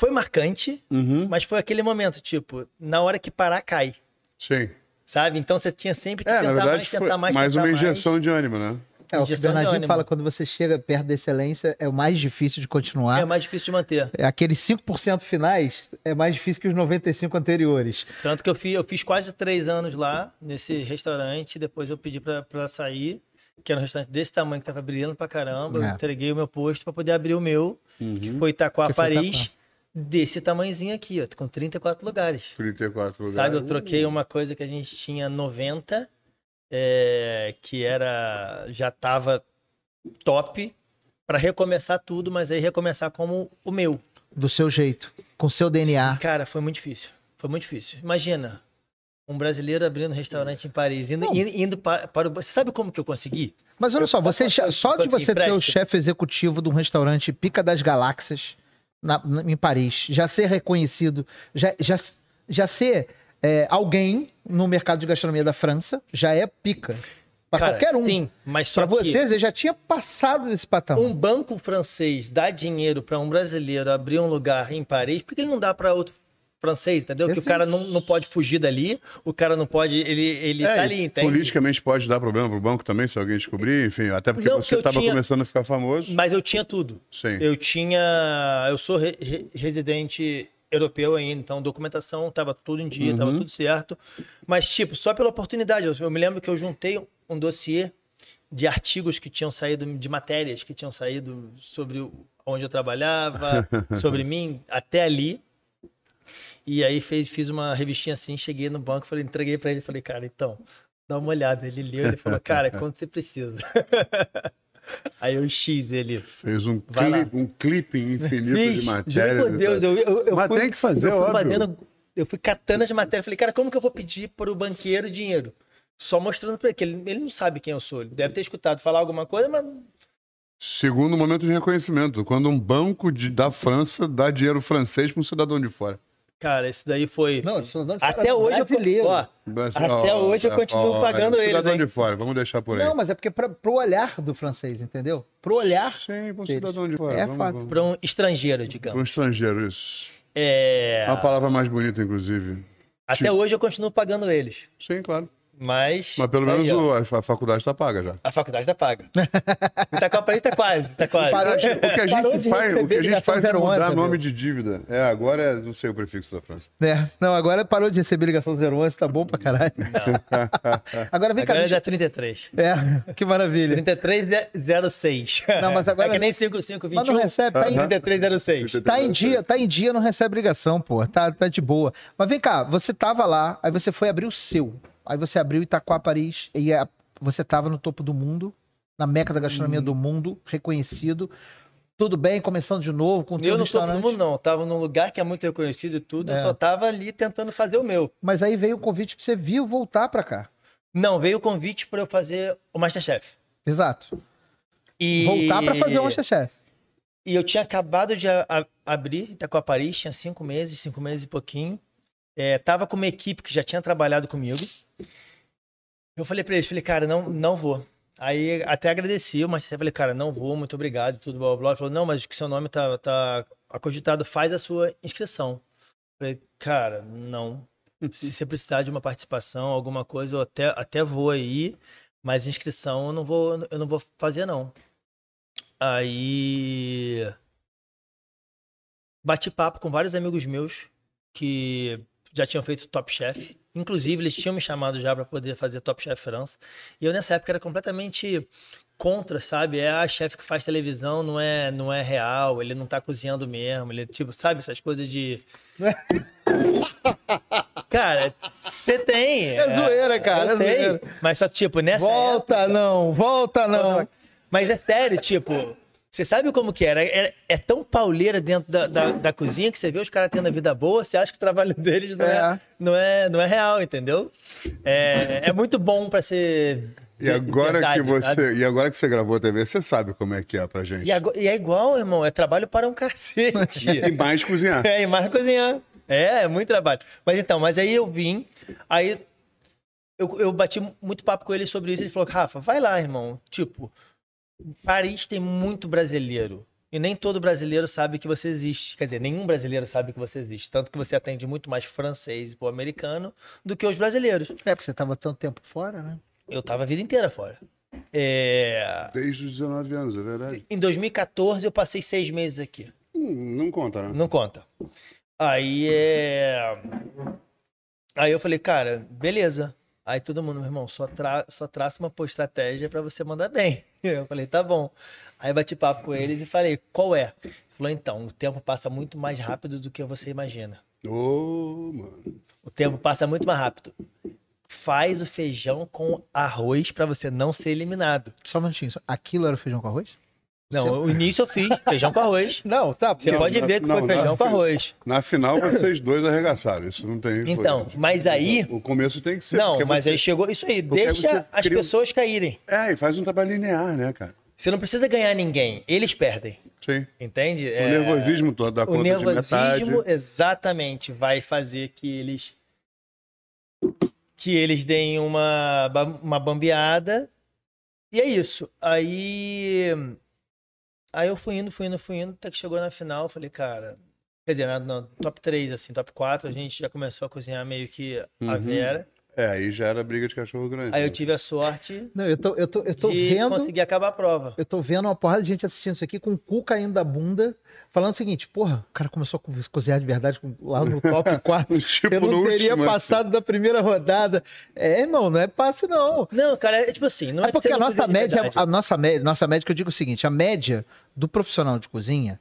Foi marcante, uhum. mas foi aquele momento, tipo, na hora que parar, cai. Sim. Sabe? Então você tinha sempre que é, tentar verdade, mais, tentar mais, mais tentar uma injeção mais. de ânimo, né? É, o que o Bernardinho fala, quando você chega perto da excelência, é o mais difícil de continuar. É o mais difícil de manter. É, aqueles 5% finais é mais difícil que os 95% anteriores. Tanto que eu fiz, eu fiz quase três anos lá, nesse restaurante, depois eu pedi pra, pra sair, que era um restaurante desse tamanho, que tava brilhando pra caramba, é. eu entreguei o meu posto pra poder abrir o meu, uhum. que foi Itaquá, Paris, desse tamanhozinho aqui, ó, com 34 lugares. 34 lugares. Sabe, eu troquei uma coisa que a gente tinha 90, é, que era, já tava top para recomeçar tudo, mas aí recomeçar como o meu. Do seu jeito, com seu DNA. Cara, foi muito difícil. Foi muito difícil. Imagina, um brasileiro abrindo um restaurante em Paris, indo, indo, indo para, para, o. Você sabe como que eu consegui? Mas olha eu só, você só de você ter o chefe executivo de um restaurante Pica das Galáxias na, na, em Paris, já ser reconhecido, já, já, já ser é, alguém no mercado de gastronomia da França, já é pica. Para qualquer um. Sim, mas só pra que... você, já tinha passado desse patamar. Um banco francês dá dinheiro para um brasileiro abrir um lugar em Paris, por que ele não dá para outro francês, entendeu? Esse... Que o cara não, não pode fugir dali, o cara não pode, ele, ele é, tá ali, entende? Politicamente pode dar problema pro banco também, se alguém descobrir, enfim, até porque não, você estava tinha... começando a ficar famoso. Mas eu tinha tudo. Sim. Eu tinha, eu sou re, re, residente europeu ainda, então documentação estava tudo em dia, estava uhum. tudo certo. Mas, tipo, só pela oportunidade. Eu, eu, me lembro que eu juntei um dossiê de artigos que tinham saído, de matérias que tinham saído sobre onde eu trabalhava, [LAUGHS] sobre mim, até ali. E aí fez, fiz uma revistinha assim, cheguei no banco, falei, entreguei para ele, falei, cara, então, dá uma olhada. Ele leu, ele falou, cara, é quanto você precisa. [LAUGHS] Aí o X ele. Fez um, clip, um clipe infinito Fiz, de matérias. Juro por Deus, eu, eu, eu Mas fui, tem que fazer, eu fui. Fazendo, eu fui catando as matérias. Falei, cara, como que eu vou pedir para o banqueiro dinheiro? Só mostrando para ele, que ele, ele não sabe quem eu sou. Ele deve ter escutado falar alguma coisa, mas. Segundo momento de reconhecimento, quando um banco de, da França dá dinheiro francês para um cidadão de fora. Cara, isso daí foi. Não, até hoje eu, ó, até hoje eu continuo ó, pagando é, eles. Cidadão de fora, vamos deixar por aí. Não, mas é porque pra, pro olhar do francês, entendeu? Pro olhar. Sim, para um cidadão de fora. É vamos, fato. Para um estrangeiro, digamos. Para um estrangeiro, isso. É. Uma palavra mais bonita, inclusive. Até tipo... hoje eu continuo pagando eles. Sim, claro. Mas. Mas pelo tá menos aí, a faculdade está paga já. A faculdade está paga. o Itacopa está quase. Tá quase. Parou, o que a gente faz, o que a gente faz é mudar nome de dívida. É, agora é, não sei o prefixo da França. É, não, agora parou de receber ligação 011, tá bom pra caralho. Não. agora vem cá. Agora é 33. É, que maravilha. 3306. Não, mas agora. É que nem 5521. Mas não recebe, tá em 3306. Tá em dia, tá em dia, não recebe ligação, pô. Tá, tá de boa. Mas vem cá, você tava lá, aí você foi abrir o seu. Aí você abriu Itaquá Paris e você estava no topo do mundo, na meca da gastronomia hum. do mundo, reconhecido. Tudo bem, começando de novo com o Eu no topo do mundo não, eu tava num lugar que é muito reconhecido e tudo, é. eu só tava ali tentando fazer o meu. Mas aí veio o convite para você vir voltar para cá. Não, veio o convite para eu fazer o Masterchef. Exato. E... Voltar para fazer o Masterchef. E eu tinha acabado de a, a, abrir Itaquá Paris, tinha cinco meses, cinco meses e pouquinho. É, tava com uma equipe que já tinha trabalhado comigo. Eu falei pra eles, falei, cara, não, não vou. Aí até agradeci, mas eu falei, cara, não vou, muito obrigado, tudo blá blá. Ele falou, não, mas que seu nome tá, tá acogitado, faz a sua inscrição. Falei, cara, não. Se você precisar de uma participação, alguma coisa, eu até, até vou aí, mas inscrição eu não vou, eu não vou fazer, não. Aí. Bati papo com vários amigos meus que já tinham feito Top Chef. Inclusive, eles tinham me chamado já para poder fazer Top Chef França. E eu, nessa época, era completamente contra, sabe? É a chefe que faz televisão, não é, não é real, ele não tá cozinhando mesmo, ele, tipo, sabe, essas coisas de. [LAUGHS] cara, você tem. É zoeira, cara. É zoeira. Mas só, tipo, nessa Volta época- não, volta não. Mas é sério, tipo, você sabe como que era? É, é tão pauleira dentro da, da, da cozinha que você vê os caras tendo a vida boa, você acha que o trabalho [LAUGHS] deles não é, É. não é, não é real, entendeu? É, é muito bom pra ser. E agora, verdade, que você, sabe? e agora que você gravou a TV, você sabe como é que é pra gente. E, ago- e é igual, irmão, é trabalho para um cacete. [LAUGHS] E mais cozinhar. É, e mais cozinhar. É, é muito trabalho. Mas então, mas aí eu vim, aí eu, eu bati muito papo com ele sobre isso. Ele falou: Rafa, vai lá, irmão. Tipo, Paris tem muito brasileiro. E nem todo brasileiro sabe que você existe. Quer dizer, nenhum brasileiro sabe que você existe. Tanto que você atende muito mais francês e americano do que os brasileiros. É, porque você tava tanto tempo fora, né? Eu tava a vida inteira fora. É, Desde os 19 anos, é verdade. Em 2014, eu passei seis meses aqui. Hum, não conta, né? Não conta. Aí é. Aí eu falei, cara, beleza. Aí todo mundo, meu irmão, só, tra... só traça uma pô, estratégia pra você mandar bem. [LAUGHS] Eu falei, tá bom. Aí bati papo com eles e falei, qual é? Ele falou, então, o tempo passa muito mais rápido do que você imagina. Ô, mano. O tempo passa muito mais rápido. Faz o feijão com arroz pra você não ser eliminado. Só um minutinho. Aquilo era feijão com arroz? Não, o início eu fiz feijão com arroz. [LAUGHS] Não, tá. Você Não, pode não, ver que não, foi feijão com arroz. Na final, vocês dois arregaçaram. Isso não tem. Então, mas aí. O começo tem que ser. Não, mas você- aí chegou. Isso aí, deixa as cria um- pessoas caírem. É, e faz um trabalho linear, né, cara? Você não precisa ganhar ninguém, eles perdem. Sim. Entende? O É, nervosismo todo o conta de metade. nervosismo exatamente vai fazer que eles que eles deem uma uma bambeada. E é isso. Aí aí eu fui indo, fui indo, fui indo, até que chegou na final, falei, cara, quer dizer, na, no top 3 assim, top 4, a gente já começou a cozinhar meio que a Uhum. Vera. É, aí já era briga de cachorro grande. Aí eu tive a sorte Não, eu tô, eu tô, eu tô de vendo. conseguir acabar a prova. Eu tô vendo uma porrada de gente assistindo isso aqui com o cu caindo da bunda, falando o seguinte, porra, o cara começou a co- cozinhar de verdade com- lá no [LAUGHS] top 4. Tipo, Eu não teria último, passado da primeira rodada. É, irmão, não é fácil, não. Não, cara, é tipo assim, não é, É porque a nossa média, a nossa média, nossa média, que eu digo o seguinte, a média do profissional de cozinha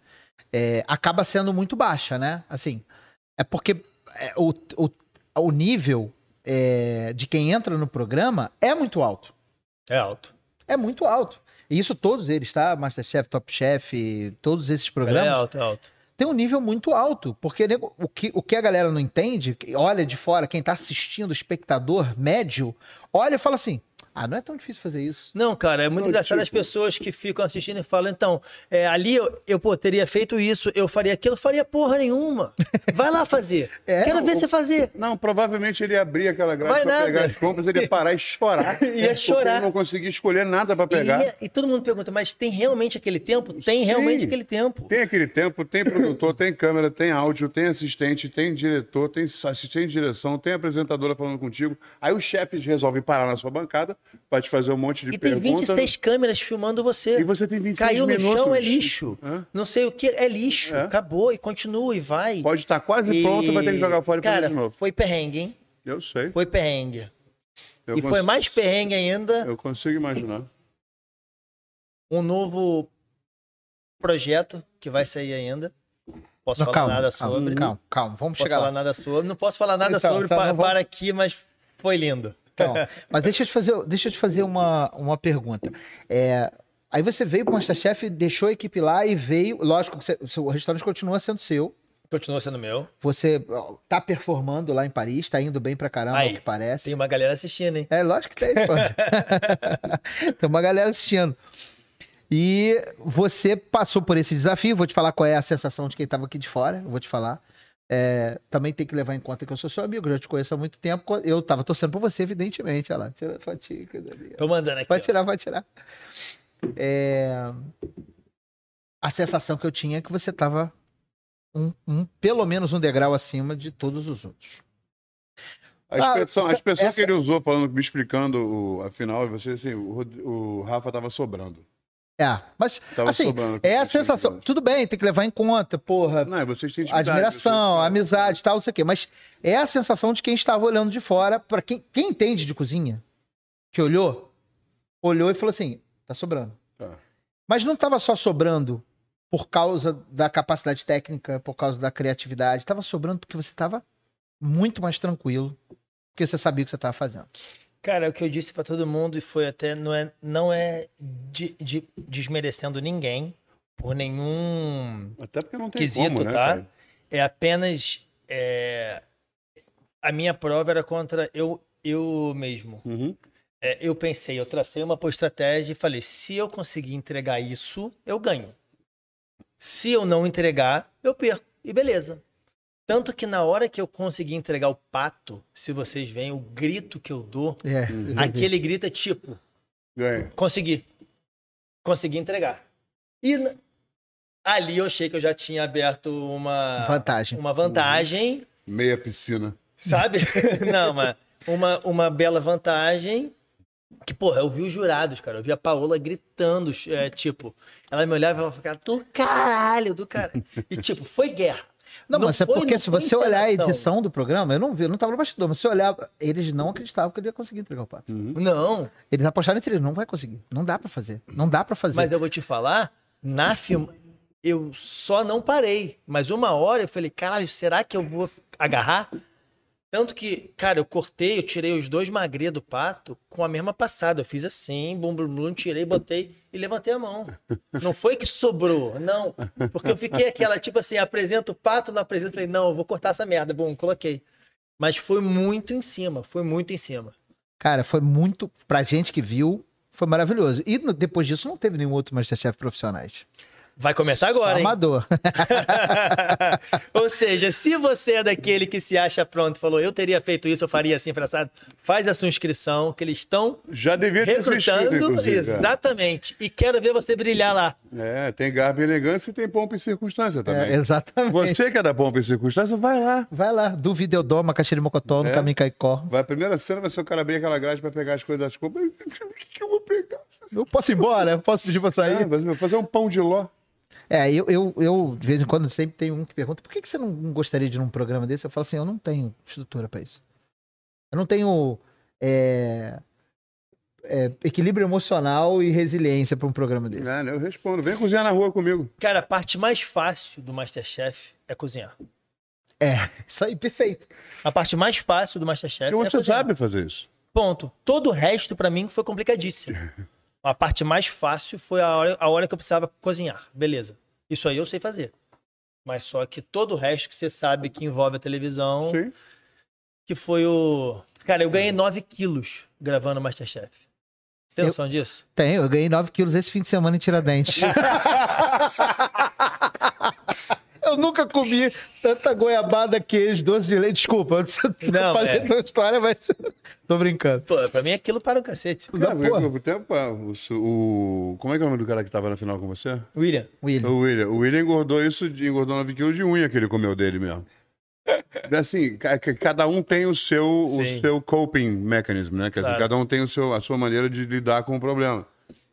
é, acaba sendo muito baixa, né? Assim, é porque é, o, o, o nível é, de quem entra no programa é muito alto. É alto. É muito alto. E isso todos eles, tá? Masterchef, Top Chef, todos esses É programas alto, é alto. tem um nível muito alto. Porque o que, o que a galera não entende, olha de fora, quem tá assistindo, o espectador médio, olha e fala assim: ah, não é tão difícil fazer isso. Não, cara, é muito Não, engraçado tipo- as pessoas que ficam assistindo e falam, então, é, ali eu, eu pô, teria feito isso, eu faria aquilo, eu faria porra nenhuma. [LAUGHS] Vai lá fazer. É, Quero ver o- você fazer. Não, provavelmente ele ia abrir aquela grade nada. pegar as compras, ele ia parar e chorar. [LAUGHS] Ia chorar. Não conseguia escolher nada pra pegar. E, e todo mundo pergunta, mas tem realmente aquele tempo? Tem Sim. realmente aquele tempo. Tem aquele tempo, tem produtor, tem câmera, tem áudio, tem assistente, tem diretor, tem assistente de direção, tem apresentadora falando contigo. Aí os chefes resolvem parar na sua bancada pra te fazer um monte de E tem perguntas. 26 câmeras filmando você. E você tem 26 Caiu no minutos. chão, é lixo. Hã? Não sei o que, é lixo. É. Acabou, e continua, e vai. Pode estar quase E- pronto, vai ter que jogar fora e fazer Cara, de novo. foi perrengue, hein? Eu sei. Foi perrengue. Eu, e cons- foi mais perrengue ainda eu consigo imaginar. um novo projeto que vai sair ainda. Posso Não, falar calma, nada calma, sobre. calma, calma, vamos Posso chegar falar lá. nada sobre. Não posso falar nada Então, sobre então pa- não vamos- para aqui, mas foi lindo. Então, [LAUGHS] mas deixa eu te fazer, deixa eu te fazer uma, uma pergunta. É, aí você veio pro Masterchef, deixou a equipe lá e veio. Lógico que o seu restaurante continua sendo seu. Continua sendo meu. Você tá performando lá em Paris, tá indo bem pra caramba, Aí, o que parece. Tem uma galera assistindo, hein? É, lógico que tem, pô. [LAUGHS] tem uma galera assistindo. E você passou por esse desafio, vou te falar qual é a sensação de quem tava aqui de fora, vou te falar. É, também tem que levar em conta que eu sou seu amigo, já te conheço há muito tempo. Eu tava torcendo por você, evidentemente. Olha lá, tira a linda. Tô mandando aqui. Vai ó. tirar, vai tirar. É, A sensação que eu tinha é que você tava um- um- pelo menos um degrau acima de todos os outros. A Ah, expressão, a expressão essa- que ele usou, falando, me explicando o, a final, você assim, o, o Rafa tava sobrando. É, mas Tava assim, é a sensação. Tudo bem, tem que levar em conta, porra, Não, vocês têm admiração, vocês- amizade, tal, não sei o quê. Mas é a sensação de quem estava olhando de fora, para quem, quem entende de cozinha, que olhou, olhou e falou assim: tá sobrando. Tá. Mas não estava só sobrando por causa da capacidade técnica, por causa da criatividade. Estava sobrando porque você estava muito mais tranquilo, porque você sabia o que você estava fazendo. Cara, é o que eu disse pra todo mundo e foi até não é não é de, de- desmerecendo ninguém por nenhum Até porque não tem quesito, como, né, tá? cara? É apenas é, a minha prova era contra eu eu mesmo. Uhum. É, eu pensei, eu tracei uma estratégia e falei: se eu conseguir entregar isso, eu ganho. Se eu não entregar, eu perco. E beleza. Tanto que na hora que eu consegui entregar o pato, se vocês veem o grito que eu dou, É, aquele grito é tipo: Ganha. consegui. Consegui entregar. E ali eu achei que eu já tinha aberto uma vantagem. uma vantagem Meia piscina. Sabe? [LAUGHS] Não, mas uma, uma bela vantagem. Que, porra, eu vi os jurados, cara. Eu vi a Paola gritando, é, tipo, ela me olhava e ela ficava, do caralho, do caralho. E, tipo, foi guerra. Não, Não mas é porque se você olhar a edição do programa, eu não vi, eu não tava no bastidor, mas se olhar, eles não acreditavam que ele ia conseguir entregar o pato. Não, Eles apostaram entre eles, não vai conseguir. Não dá pra fazer. Não dá pra fazer. mas eu vou te falar, na film... eu só não parei. Mas uma hora eu falei, caralho, será que eu vou agarrar? Tanto que, cara, eu cortei, eu tirei os dois magrê do pato com a mesma passada. Eu fiz assim, bum, bum, bum, tirei, botei e levantei a mão. Não foi que sobrou, não. Porque eu fiquei aquela, tipo assim, apresento o pato, não apresento. Falei, não, eu vou cortar essa merda. Bum, coloquei. Mas foi muito em cima, foi muito em cima. Cara, foi muito. Pra gente que viu, foi maravilhoso. E depois disso não teve nenhum outro Masterchef profissionais. Vai começar agora, hein? Amador. [LAUGHS] Ou seja, se você é daquele que se acha pronto e falou, eu teria feito isso, eu faria assim, fraçado, faz a sua inscrição, que eles estão Já devia ter recrutando. é. Exatamente. E quero ver você brilhar lá. É, tem garbo e elegância e tem pompa e circunstância também. É, exatamente. Você que é da pompa e circunstância, vai lá. Vai lá, do Videodoma, Caxiri Mocotó, no É. caminho Caicó. Vai, a primeira cena vai ser o cara abrir aquela grade pra pegar as coisas das compras. [LAUGHS] O que, que eu vou pegar? Eu posso ir embora? Eu posso pedir pra sair? vai fazer um pão de ló. É, eu, eu, eu, de vez em quando, sempre tem um que pergunta por que, que você não gostaria de ir num programa desse? Eu falo assim, eu não tenho estrutura pra isso. Eu não tenho é, é, equilíbrio emocional e resiliência pra um programa desse. É, né, eu respondo. Vem cozinhar na rua comigo. Cara, a parte mais fácil do Masterchef é cozinhar. É, [LAUGHS] isso aí, perfeito. A parte mais fácil do Masterchef E é você cozinhar. sabe fazer isso. Ponto. Todo o resto, pra mim, foi complicadíssimo. [LAUGHS] A parte mais fácil foi a hora, a hora que eu precisava cozinhar. Beleza. Isso aí eu sei fazer. Mas só que todo o resto que você sabe que envolve a televisão, Sim. que foi o. Cara, eu ganhei 9 quilos gravando Masterchef. Você tem Eu- noção disso? Tenho, eu ganhei 9 quilos esse fim de semana em Tiradentes. [LAUGHS] eu nunca comi tanta goiabada, queijo, doce de leite. Desculpa, eu Não, falei é. tua história, mas [LAUGHS] tô brincando. Pô, pra mim aquilo para o cacete. Cara, porra. o, tempo, o, o- como é que é o nome do cara que tava na final com você? William. William. O William. O William engordou isso, de, engordou 9 quilos de unha que ele comeu dele mesmo. [LAUGHS] Assim, ca- ca- cada um tem o seu, o seu coping mechanism, né? Quer dizer, Claro. cada um tem o seu, a sua maneira de lidar com o problema.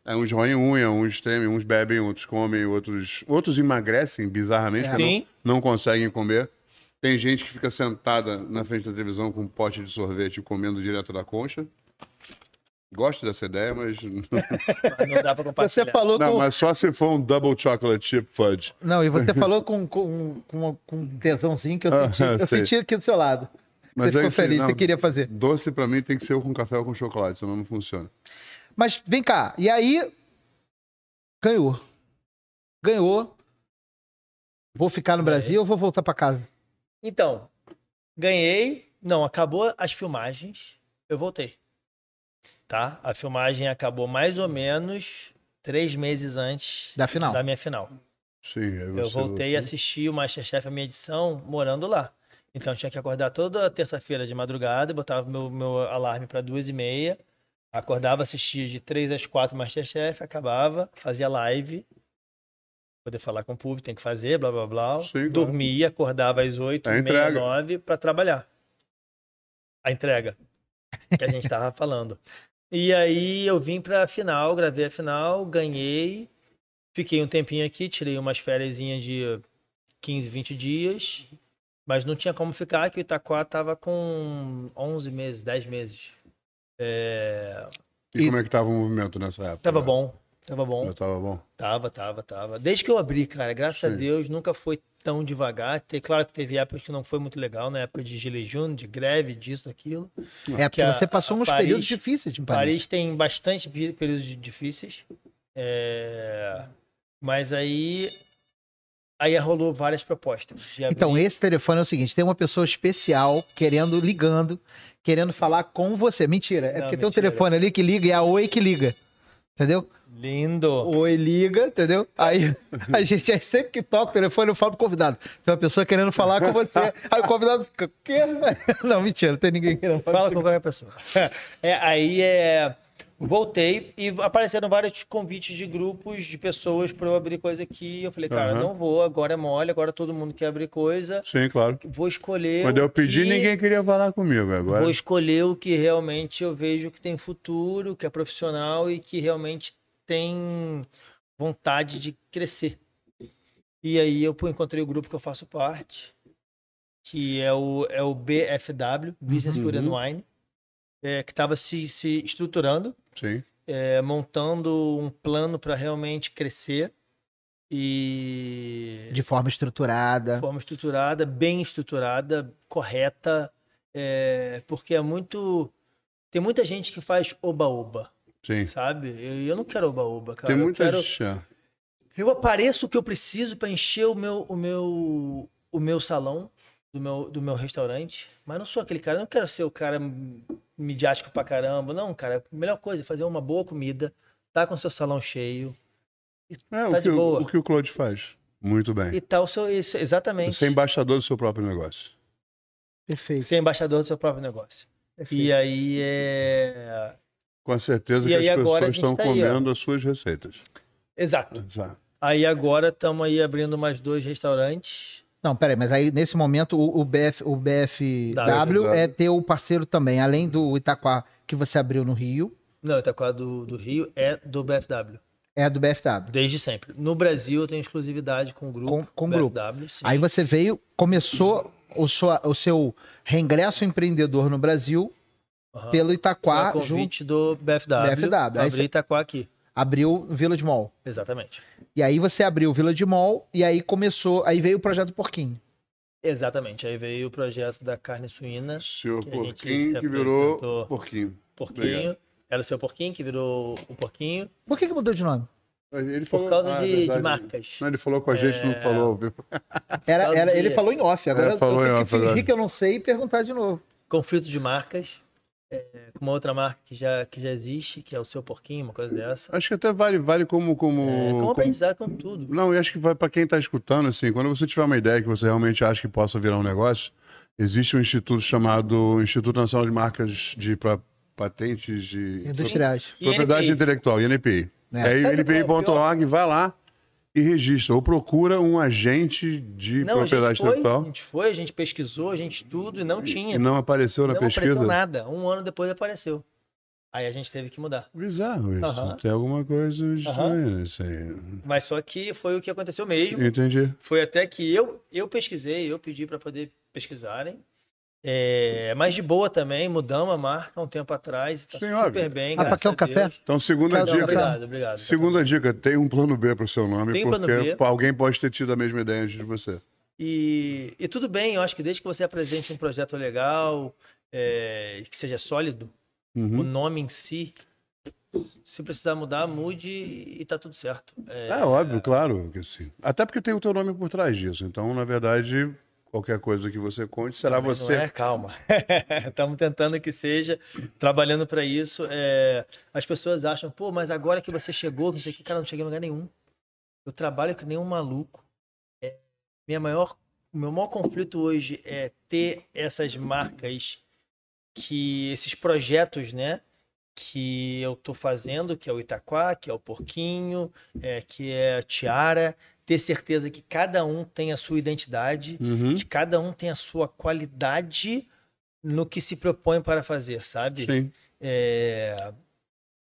Aí uns roem unha, uns tremem, uns bebem, outros comem, outros, outros emagrecem bizarramente, Sim. não, não conseguem comer. Tem gente que fica sentada na frente da televisão com um pote de sorvete comendo direto da concha. Gosto dessa ideia, mas. [LAUGHS] Não dá pra compartilhar. Você falou Não, com. mas só se for um double chocolate chip fudge. Não, e você [LAUGHS] falou com, com, com, com um tesãozinho que eu Ah, senti, eu sei. senti aqui do seu lado. Mas você ficou é que, feliz, não, você queria fazer. Doce pra mim tem que ser ou com café ou com chocolate, senão não funciona. Mas vem cá, e aí. Ganhou. Ganhou. Vou ficar no Brasil ou vou voltar pra casa? Então, ganhei. Não, acabou as filmagens. Eu voltei. Tá? A filmagem acabou mais ou menos três meses antes Da final. da minha final. Sim, aí Eu voltei a assistir o Masterchef, a minha edição, morando lá. Então eu tinha que acordar toda terça-feira de madrugada, botava meu, meu alarme para duas e meia, acordava, assistia de três às quatro Masterchef, acabava, fazia live poder falar com o público, tem que fazer, blá blá blá. Sim. Dormia, acordava às 8, É a meia. 9 para trabalhar. A entrega que a gente tava falando. E aí eu vim pra final, gravei a final, ganhei, fiquei um tempinho aqui, tirei umas férias de 15, 20 dias, mas não tinha como ficar, que o Itaquá tava com 11 meses, 10 meses. É, E, como é que tava o movimento nessa época? Tava bom, tava bom. Já tava bom. Tava, tava, tava. Desde que eu abri, cara, graças a Sim. Deus, nunca foi tão devagar. Tem, claro que teve épocas que não foi muito legal, na época de Gilet Júnior, de greve, disso, daquilo. É porque a- você passou a uns Paris- períodos difíceis em Paris, Paris. tem bastante pe- períodos difíceis. É, Mas aí. Aí rolou várias propostas. Então, esse telefone é o seguinte: tem uma pessoa especial querendo, ligando, querendo falar com você. Mentira, é Não, porque tem um mentira. telefone ali que liga e é a Oi que liga. Entendeu? Lindo. Oi liga, entendeu? Aí a gente é sempre que toca o telefone, eu falo pro convidado. Tem uma pessoa querendo falar com você. Aí o convidado fica, quê? [LAUGHS] Não, mentira, não tem ninguém querendo falar. Fala com qualquer pessoa. É, aí é. Voltei e apareceram vários convites de grupos de pessoas para eu abrir coisa aqui. Eu falei, cara, Aham. não vou, agora é mole, agora todo mundo quer abrir coisa. Sim, claro. Vou escolher. Quando eu pedi, que- ninguém queria falar comigo. Agora, Vou escolher o que realmente eu vejo que tem futuro, que é profissional e que realmente tem vontade de crescer. E aí eu encontrei o grupo que eu faço parte, que é o, é o BFW, Business Food and Uhum. Wine, é, que estava se, se estruturando, sim. é, montando um plano para realmente crescer e De forma estruturada. de forma estruturada, bem estruturada, correta, é, porque é muito. Tem muita gente que faz oba-oba, Sim. sabe? Eu, eu não quero oba-oba, cara. Tem eu, muita quero, gente. eu apareço o que eu preciso para encher o meu, o meu, o meu salão do meu, do meu restaurante, mas não sou aquele cara. Eu não quero ser o cara midiático pra caramba. Não, cara. A melhor coisa é fazer uma boa comida, tá com seu salão cheio É, Tá o, de que, o- boa. o que o Claude faz. Muito bem. e tal. Seu, isso, exatamente. Você é embaixador do seu próprio negócio. Perfeito. Ser embaixador do seu próprio negócio. perfeito. E aí é. Com certeza E que aí as pessoas estão tá aí, comendo as suas receitas. Exato. Exato. Aí agora estamos aí abrindo mais dois restaurantes. Não, peraí, mas aí nesse momento o, o, BF, o BFW W. é teu parceiro também, além do Itaquá que você abriu no Rio, Não, Itaquá do, do Rio é do BFW. é do BFW. Desde sempre. No Brasil eu tenho exclusividade com o grupo. Com- com o grupo. BFW, sim. Aí você veio, começou o, sua, o seu reingresso empreendedor no Brasil Aham. pelo Foi Itaquá, junto, convite do BFW. BFW. Abri Itaquá aqui. Abriu o Village Mall. Exatamente. E aí você abriu o Village Mall e aí começou, aí veio o projeto Porquinho. Exatamente. Aí veio o projeto da carne suína, Seu Que a gente porquinho que virou porquinho. porquinho. Obrigado. Era o seu porquinho que virou o porquinho. Por que, que mudou de nome? Ele Por causa Ah, de, verdade. de marcas. Não, ele falou com a gente, não É. falou. viu? [LAUGHS] Era, de- ele falou em off, agora É, falou eu em tenho off que fingir agora. que eu não sei e perguntar de novo. conflito de marcas é, com uma outra marca que já, que já existe, que é o seu porquinho, uma coisa dessa. Acho que até vale, vale como. como, É, como como- aprendizado com tudo. Não, eu acho que vai para quem está escutando, assim, quando você tiver uma ideia que você realmente acha que possa virar um negócio, existe um instituto chamado Instituto Nacional de Marcas de pra, Patentes de Industriais. E Propriedade NPI? Intelectual, INPI. É. É, é o NPI.org, vai lá e registra. Ou procura um agente de Não, a propriedade foi, a intelectual gente foi, a gente pesquisou, a gente tudo e não tinha. e não apareceu na não pesquisa. apareceu nada. Um ano depois apareceu. Aí a gente teve que mudar. Bizarro isso. Tem alguma coisa estranha nisso aí. Mas só que foi o que aconteceu mesmo. Entendi. Foi até que eu, eu pesquisei, eu pedi para poder pesquisarem. É, mas de boa também, mudamos a marca um tempo atrás. Tá Sim, super óbvio. bem. Rafa, graças quer um a café? Então, segunda dica. Obrigado, obrigado. Segunda dica, tem um plano B para o seu nome, Tem um plano porque B. alguém pode ter tido a mesma ideia antes de você. E, e tudo bem, eu acho que desde que você apresente um projeto legal, é, que seja sólido, o Uhum. nome em si, se precisar mudar, mude e tá tudo certo. É, É, óbvio, claro que sim. Até porque tem o teu nome por trás disso. Então, na verdade, qualquer coisa que você conte será também você. É, calma. [LAUGHS] Estamos tentando que seja, trabalhando para isso. É, as pessoas acham, pô, mas agora que você chegou, não sei o que, cara, não cheguei em lugar nenhum. Eu trabalho que nem um maluco. É, minha maior, o meu maior conflito hoje é ter essas marcas que esses projetos, né? Que eu tô fazendo, que é o Itaquá, que é o Porquinho, é, que é a Tiara, ter certeza que cada um tem a sua identidade, Uhum. que cada um tem a sua qualidade no que se propõe para fazer, sabe? Sim. É,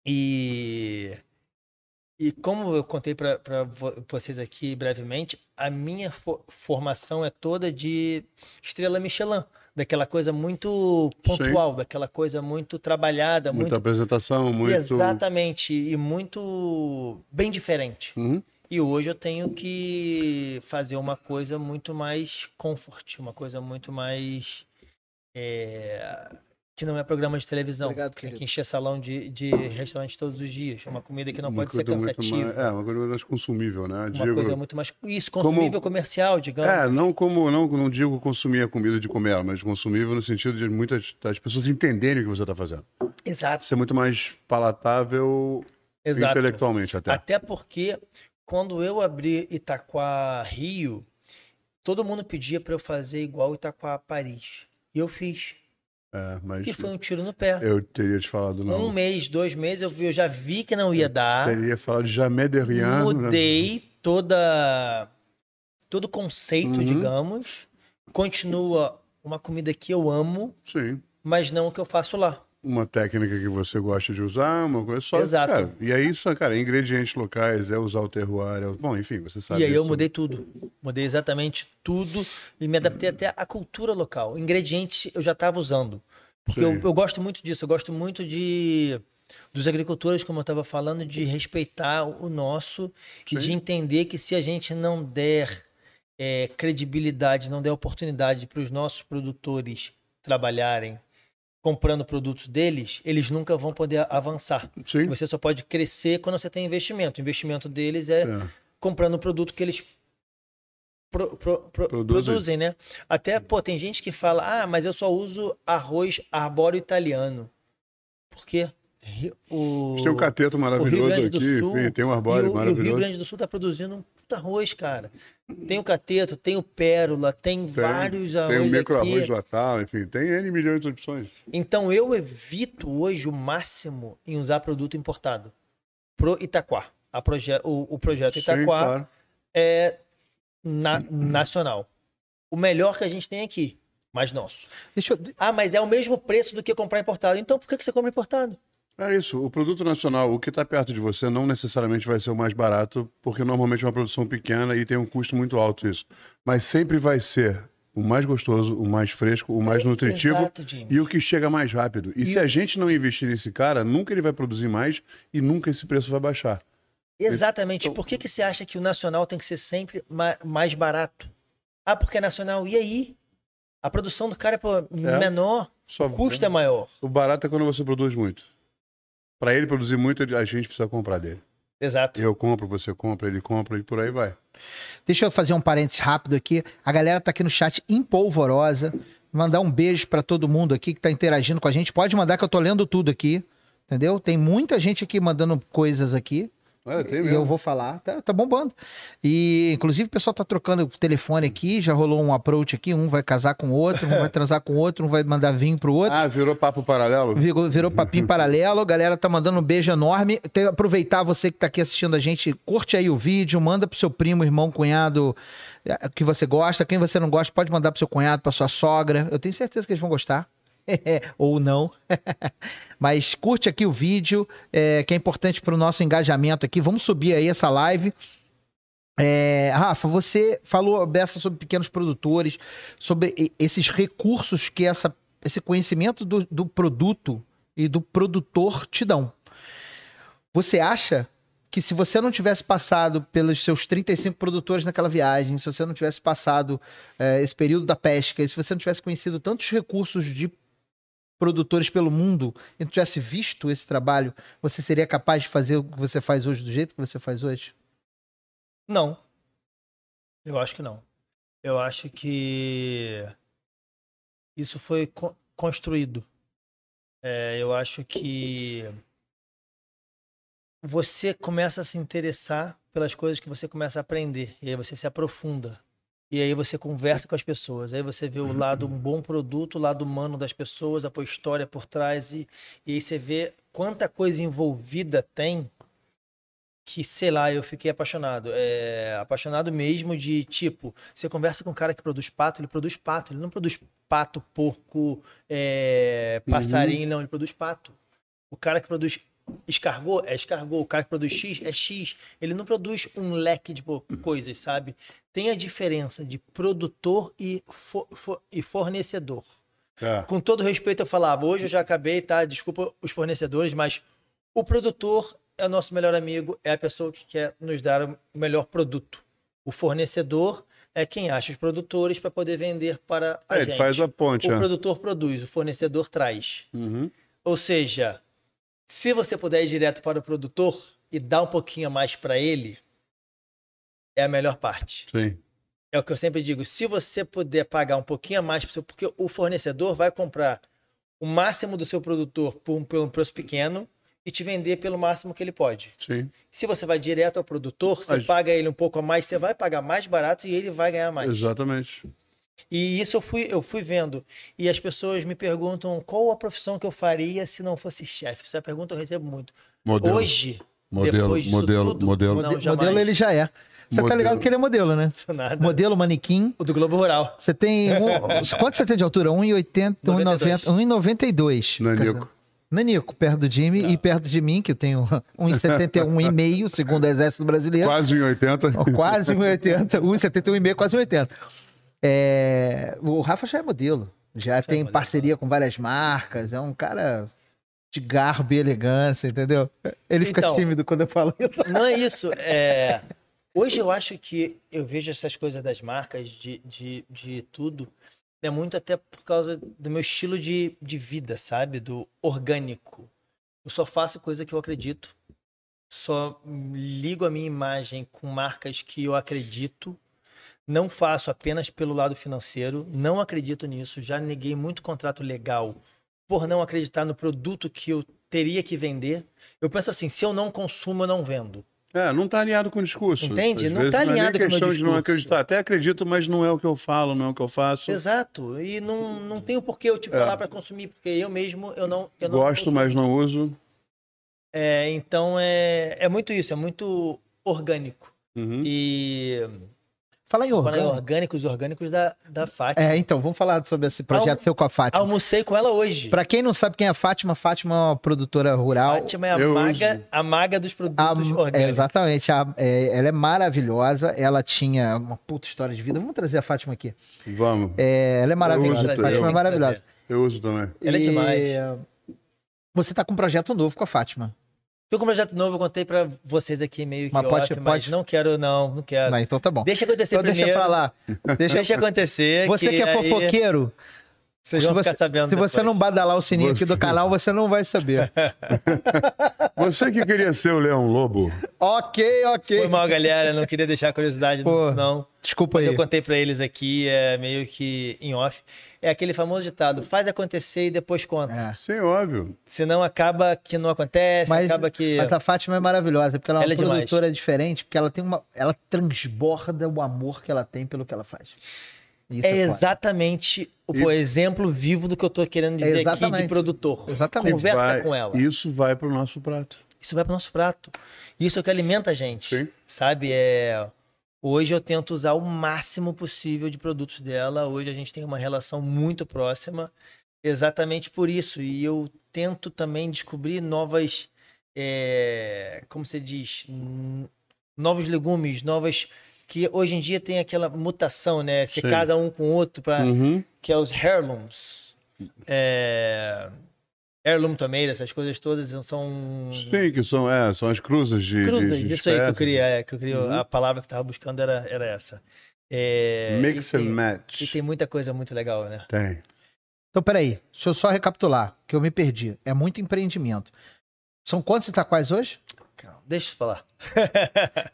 e, e como eu contei para vocês aqui brevemente, a minha fo- formação é toda de estrela Michelin, daquela coisa muito pontual, daquela coisa muito trabalhada, Muita muito apresentação, muito. exatamente e muito bem diferente. Uhum. E hoje eu tenho que fazer uma coisa muito mais comfort, uma coisa muito mais. é, que não é programa de televisão. Obrigado, tem que encher salão de, de restaurante todos os dias. Uma comida que não Uma pode ser cansativa. mais- é, uma coisa mais consumível, né? Uma Digo- coisa muito mais. Isso, consumível comercial, digamos. É, não como não, não digo consumir a comida de comer, mas consumível no sentido de muitas das pessoas entenderem o que você está fazendo. Exato. Ser muito mais palatável Exato. intelectualmente até. Até porque quando eu abri Itaquá Rio, todo mundo pedia para eu fazer igual Itaquá Paris. E eu fiz. É, mas E foi um tiro no pé. eu teria te falado não. Um mês, dois meses, eu, eu já vi que não ia dar. Teria falado de jamais derrière. né? Mudei toda todo o conceito, Uhum. digamos. Continua uma comida que eu amo, Sim. mas não o que eu faço lá. Uma técnica que você gosta de usar, uma coisa só. Exato. Cara, e aí, só, cara, ingredientes locais, é usar o terroir. É... Bom, enfim, você sabe. e aí eu isso. mudei tudo. Mudei exatamente tudo e me adaptei até à cultura local. Ingredientes eu já estava usando. Porque eu, eu gosto muito disso. Eu gosto muito de dos agricultores, como eu estava falando, de respeitar o nosso e Sim. de entender que se a gente não der é, credibilidade, não der oportunidade para os nossos produtores trabalharem comprando produtos deles, eles nunca vão poder avançar. Sim. Você só pode crescer quando você tem investimento. O investimento deles é É. comprando o produto que eles pro- pro- pro- Produzem. produzem. né? Até, pô, tem gente que fala, ah, mas eu só uso arroz arbóreo italiano. Por quê? O... Tem um cateto maravilhoso aqui, Sul tem um e o, arbóreo e o Rio maravilhoso. Grande do Sul tá produzindo um puta arroz, cara. Tem o cateto, tem o pérola, tem, Tem, vários tem arroz o micro aqui. arroz latal, enfim, tem N milhões de opções. Então eu evito hoje o máximo em usar produto importado. Pro Itaquá. A proje o, o projeto Sim, Itaquá claro. é na- nacional. O melhor que a gente tem aqui, mas nosso. Deixa eu. Ah, mas é o mesmo preço do que comprar importado. Então por que que você compra importado? É isso, o produto nacional, o que está perto de você, não necessariamente vai ser o mais barato, porque normalmente é uma produção pequena e tem um custo muito alto isso. Mas sempre vai ser o mais gostoso, o mais fresco, o mais nutritivo Exato, e o que chega mais rápido. E, se a gente não investir nesse cara, nunca ele vai produzir mais e nunca esse preço vai baixar. Exatamente. Então- Por que, que você acha que o nacional tem que ser sempre ma- mais barato? Ah, porque é nacional. E aí? A produção do cara é pô, menor, Só o custo é maior. O barato é quando você produz muito. Para ele produzir muito, a gente precisa comprar dele. Exato. Eu compro, você compra, ele compra e por aí vai. Deixa eu fazer um parênteses rápido aqui. A galera tá aqui no chat empolvorosa. Mandar um beijo pra todo mundo aqui que tá interagindo com a gente. Pode mandar que eu tô lendo tudo aqui. Entendeu? Tem muita gente aqui mandando coisas aqui. Olha, tem E mesmo. eu vou falar. Tá, tá bombando. E, inclusive, o pessoal tá trocando o telefone aqui. Já rolou um approach aqui. Um vai casar com o outro, um vai [LAUGHS] transar com o outro, um vai mandar vinho pro outro. Ah, virou papo paralelo? Virou, virou [LAUGHS] papinho paralelo, a galera tá mandando um beijo enorme. Tem- aproveitar você que tá aqui assistindo a gente, curte aí o vídeo, manda pro seu primo, irmão, cunhado eh, que você gosta. Quem você não gosta, pode mandar pro seu cunhado, pra sua sogra. Eu tenho certeza que eles vão gostar. [LAUGHS] Ou não. [LAUGHS] Mas curte aqui o vídeo, eh, que é importante pro nosso engajamento aqui. Vamos subir aí essa live. É, Rafa, você falou Bessa sobre pequenos produtores, sobre esses recursos que essa, esse conhecimento do, do produto e do produtor te dão. Você acha que se você não tivesse passado pelos seus 35 produtores naquela viagem, se você não tivesse passado é, esse período da pesca, se você não tivesse conhecido tantos recursos de produtores pelo mundo e não tivesse visto esse trabalho, você seria capaz de fazer o que você faz hoje do jeito que você faz hoje? Não. Eu acho que não. Eu acho que isso foi co- construído. É, eu acho que você começa a se interessar pelas coisas que você começa a aprender. E aí você se aprofunda. E aí você conversa com as pessoas. Aí você vê o lado, um bom produto, o lado humano das pessoas, a tua história por trás. E, e aí você vê quanta coisa envolvida tem que, sei lá, eu fiquei apaixonado. É, apaixonado mesmo de, tipo, você conversa com um cara que produz pato, ele produz pato. Ele não produz pato, porco, é, passarinho, não. Ele produz pato. O cara que produz escargot é escargot. O cara que produz X é X. Ele não produz um leque de pô, coisas, sabe? Tem a diferença de produtor e, e fornecedor. É. Com todo respeito, eu falava, hoje eu já acabei, tá? Desculpa os fornecedores, mas o produtor é o nosso melhor amigo, é a pessoa que quer nos dar o melhor produto. O fornecedor é quem acha os produtores para poder vender para a É, ele gente. faz a ponte, O né? produtor produz, o fornecedor traz. Uhum. Ou seja, se você puder ir direto para o produtor e dar um pouquinho a mais para ele, é a melhor parte. Sim. É o que eu sempre digo. Se você puder pagar um pouquinho a mais, seu- porque o fornecedor vai comprar o máximo do seu produtor por um, por um preço pequeno e te vender pelo máximo que ele pode. Sim. Se você vai direto ao produtor, você Mas- paga ele um pouco a mais, você vai pagar mais barato e ele vai ganhar mais. Exatamente. E isso eu fui, eu fui vendo. E as pessoas me perguntam qual a profissão que eu faria se não fosse chefe. Essa pergunta eu recebo muito. Modelo. Hoje, modelo, depois disso modelo, tudo, modelo. Não, modelo ele já é. Você tá Modelo. ligado que ele é modelo, né? [LAUGHS] nada. Modelo, manequim. O do Globo Rural. Você tem. Um, [LAUGHS] quanto você tem de altura? 1,80, 1,90, 1,92. Nanico. Nanico, perto do Jimmy e perto de mim, que eu tenho 1,71,5, segundo o Exército Brasileiro. Quase em 80. Ó, Quase 1,80, 1,71,5, quase 1,80. É, o Rafa já é modelo. Já tem modelo. parceria com várias marcas. É um cara de garbo e elegância, entendeu? Ele fica Então. tímido quando eu falo [LAUGHS] isso. Não é isso. É... Hoje eu acho que eu vejo essas coisas das marcas, de, de, de tudo, é muito até por causa do meu estilo de, de vida, sabe? Do orgânico. Eu só faço coisa que eu acredito. Só ligo a minha imagem com marcas que eu acredito. Não faço apenas pelo lado financeiro. Não acredito nisso. Já neguei muito contrato legal por não acreditar no produto que eu teria que vender. Eu penso assim, se eu não consumo, eu não vendo. É, não tá alinhado com o discurso. Entende? Às Não vezes tá é alinhado com o meu questão de não discurso. acreditar. Até acredito, mas não é o que eu falo, não é o que eu faço. Exato. E não, não tenho por que eu te falar para consumir, porque eu mesmo eu não. Eu não Gosto, consumo. mas não uso. É, então é, é muito isso, é muito orgânico. Uhum. E Fala em falando em orgânico. orgânicos, orgânicos da, da Fátima. É, então, vamos falar sobre esse projeto Almo- seu com a Fátima. Almocei com ela hoje. Pra quem não sabe quem é a Fátima, Fátima é uma produtora rural. Fátima é a Eu maga, a maga dos A- produtos é, orgânicos. exatamente. a- é, ela é maravilhosa. Ela tinha uma puta história de vida. Vamos trazer a Fátima aqui. Vamos. É, ela é maravilhosa. A. Fátima é maravilhosa. Eu uso também. Ela é E, demais. Você tá com um projeto novo com a Fátima. Tô com um projeto novo, eu contei pra vocês aqui meio que Mas off, pode- mas pode? não quero não, não quero. Não, então tá bom. Deixa acontecer Então deixa primeiro. pra lá. Deixa, Deixa acontecer. você que é aí fofoqueiro, Vocês se vão você, ficar sabendo se você depois. não badalar o sininho aqui Você- do canal, você não vai saber. [LAUGHS] Você que queria ser o Leão Lobo. ok, ok. Foi mal, galera. Não queria deixar a curiosidade, Pô, não. Desculpa Mas aí. eu contei pra eles aqui, é meio que em off. É aquele famoso ditado: faz acontecer e depois conta. É. Sim, óbvio. Senão acaba que não acontece, Mas, acaba que. mas a Fátima é maravilhosa, porque ela é uma Ela é demais. produtora diferente, porque ela tem uma. Ela transborda o amor que ela tem pelo que ela faz. Isso É foda. exatamente o E- exemplo vivo do que eu tô querendo dizer aqui Exatamente. de produtor. Exatamente. Conversa Vai- com ela. Isso vai pro nosso prato. Isso vai pro nosso prato. Isso é o que alimenta a gente. Sim. Sabe? É... Hoje eu tento usar o máximo possível de produtos dela. Hoje a gente tem uma relação muito próxima, exatamente por isso. E eu tento também descobrir novas. é, Como você diz? Novos legumes, novas. Que hoje em dia tem aquela mutação, né? Sim. casa um com o outro, pra... Uhum. que é os heirlooms. É... Heirloom também, essas coisas todas são. Sim, que são, é, são as cruzas de. Cruzes, de, de isso aí que eu espécies. queria, é, que eu queria Uhum. a palavra que eu tava buscando era, era essa. É, Mix e and tem, match. E tem muita coisa muito legal, né? Tem. Então, peraí, deixa eu só recapitular, que eu me perdi. É muito empreendimento. São quantos Itaquais hoje? Deixa eu falar.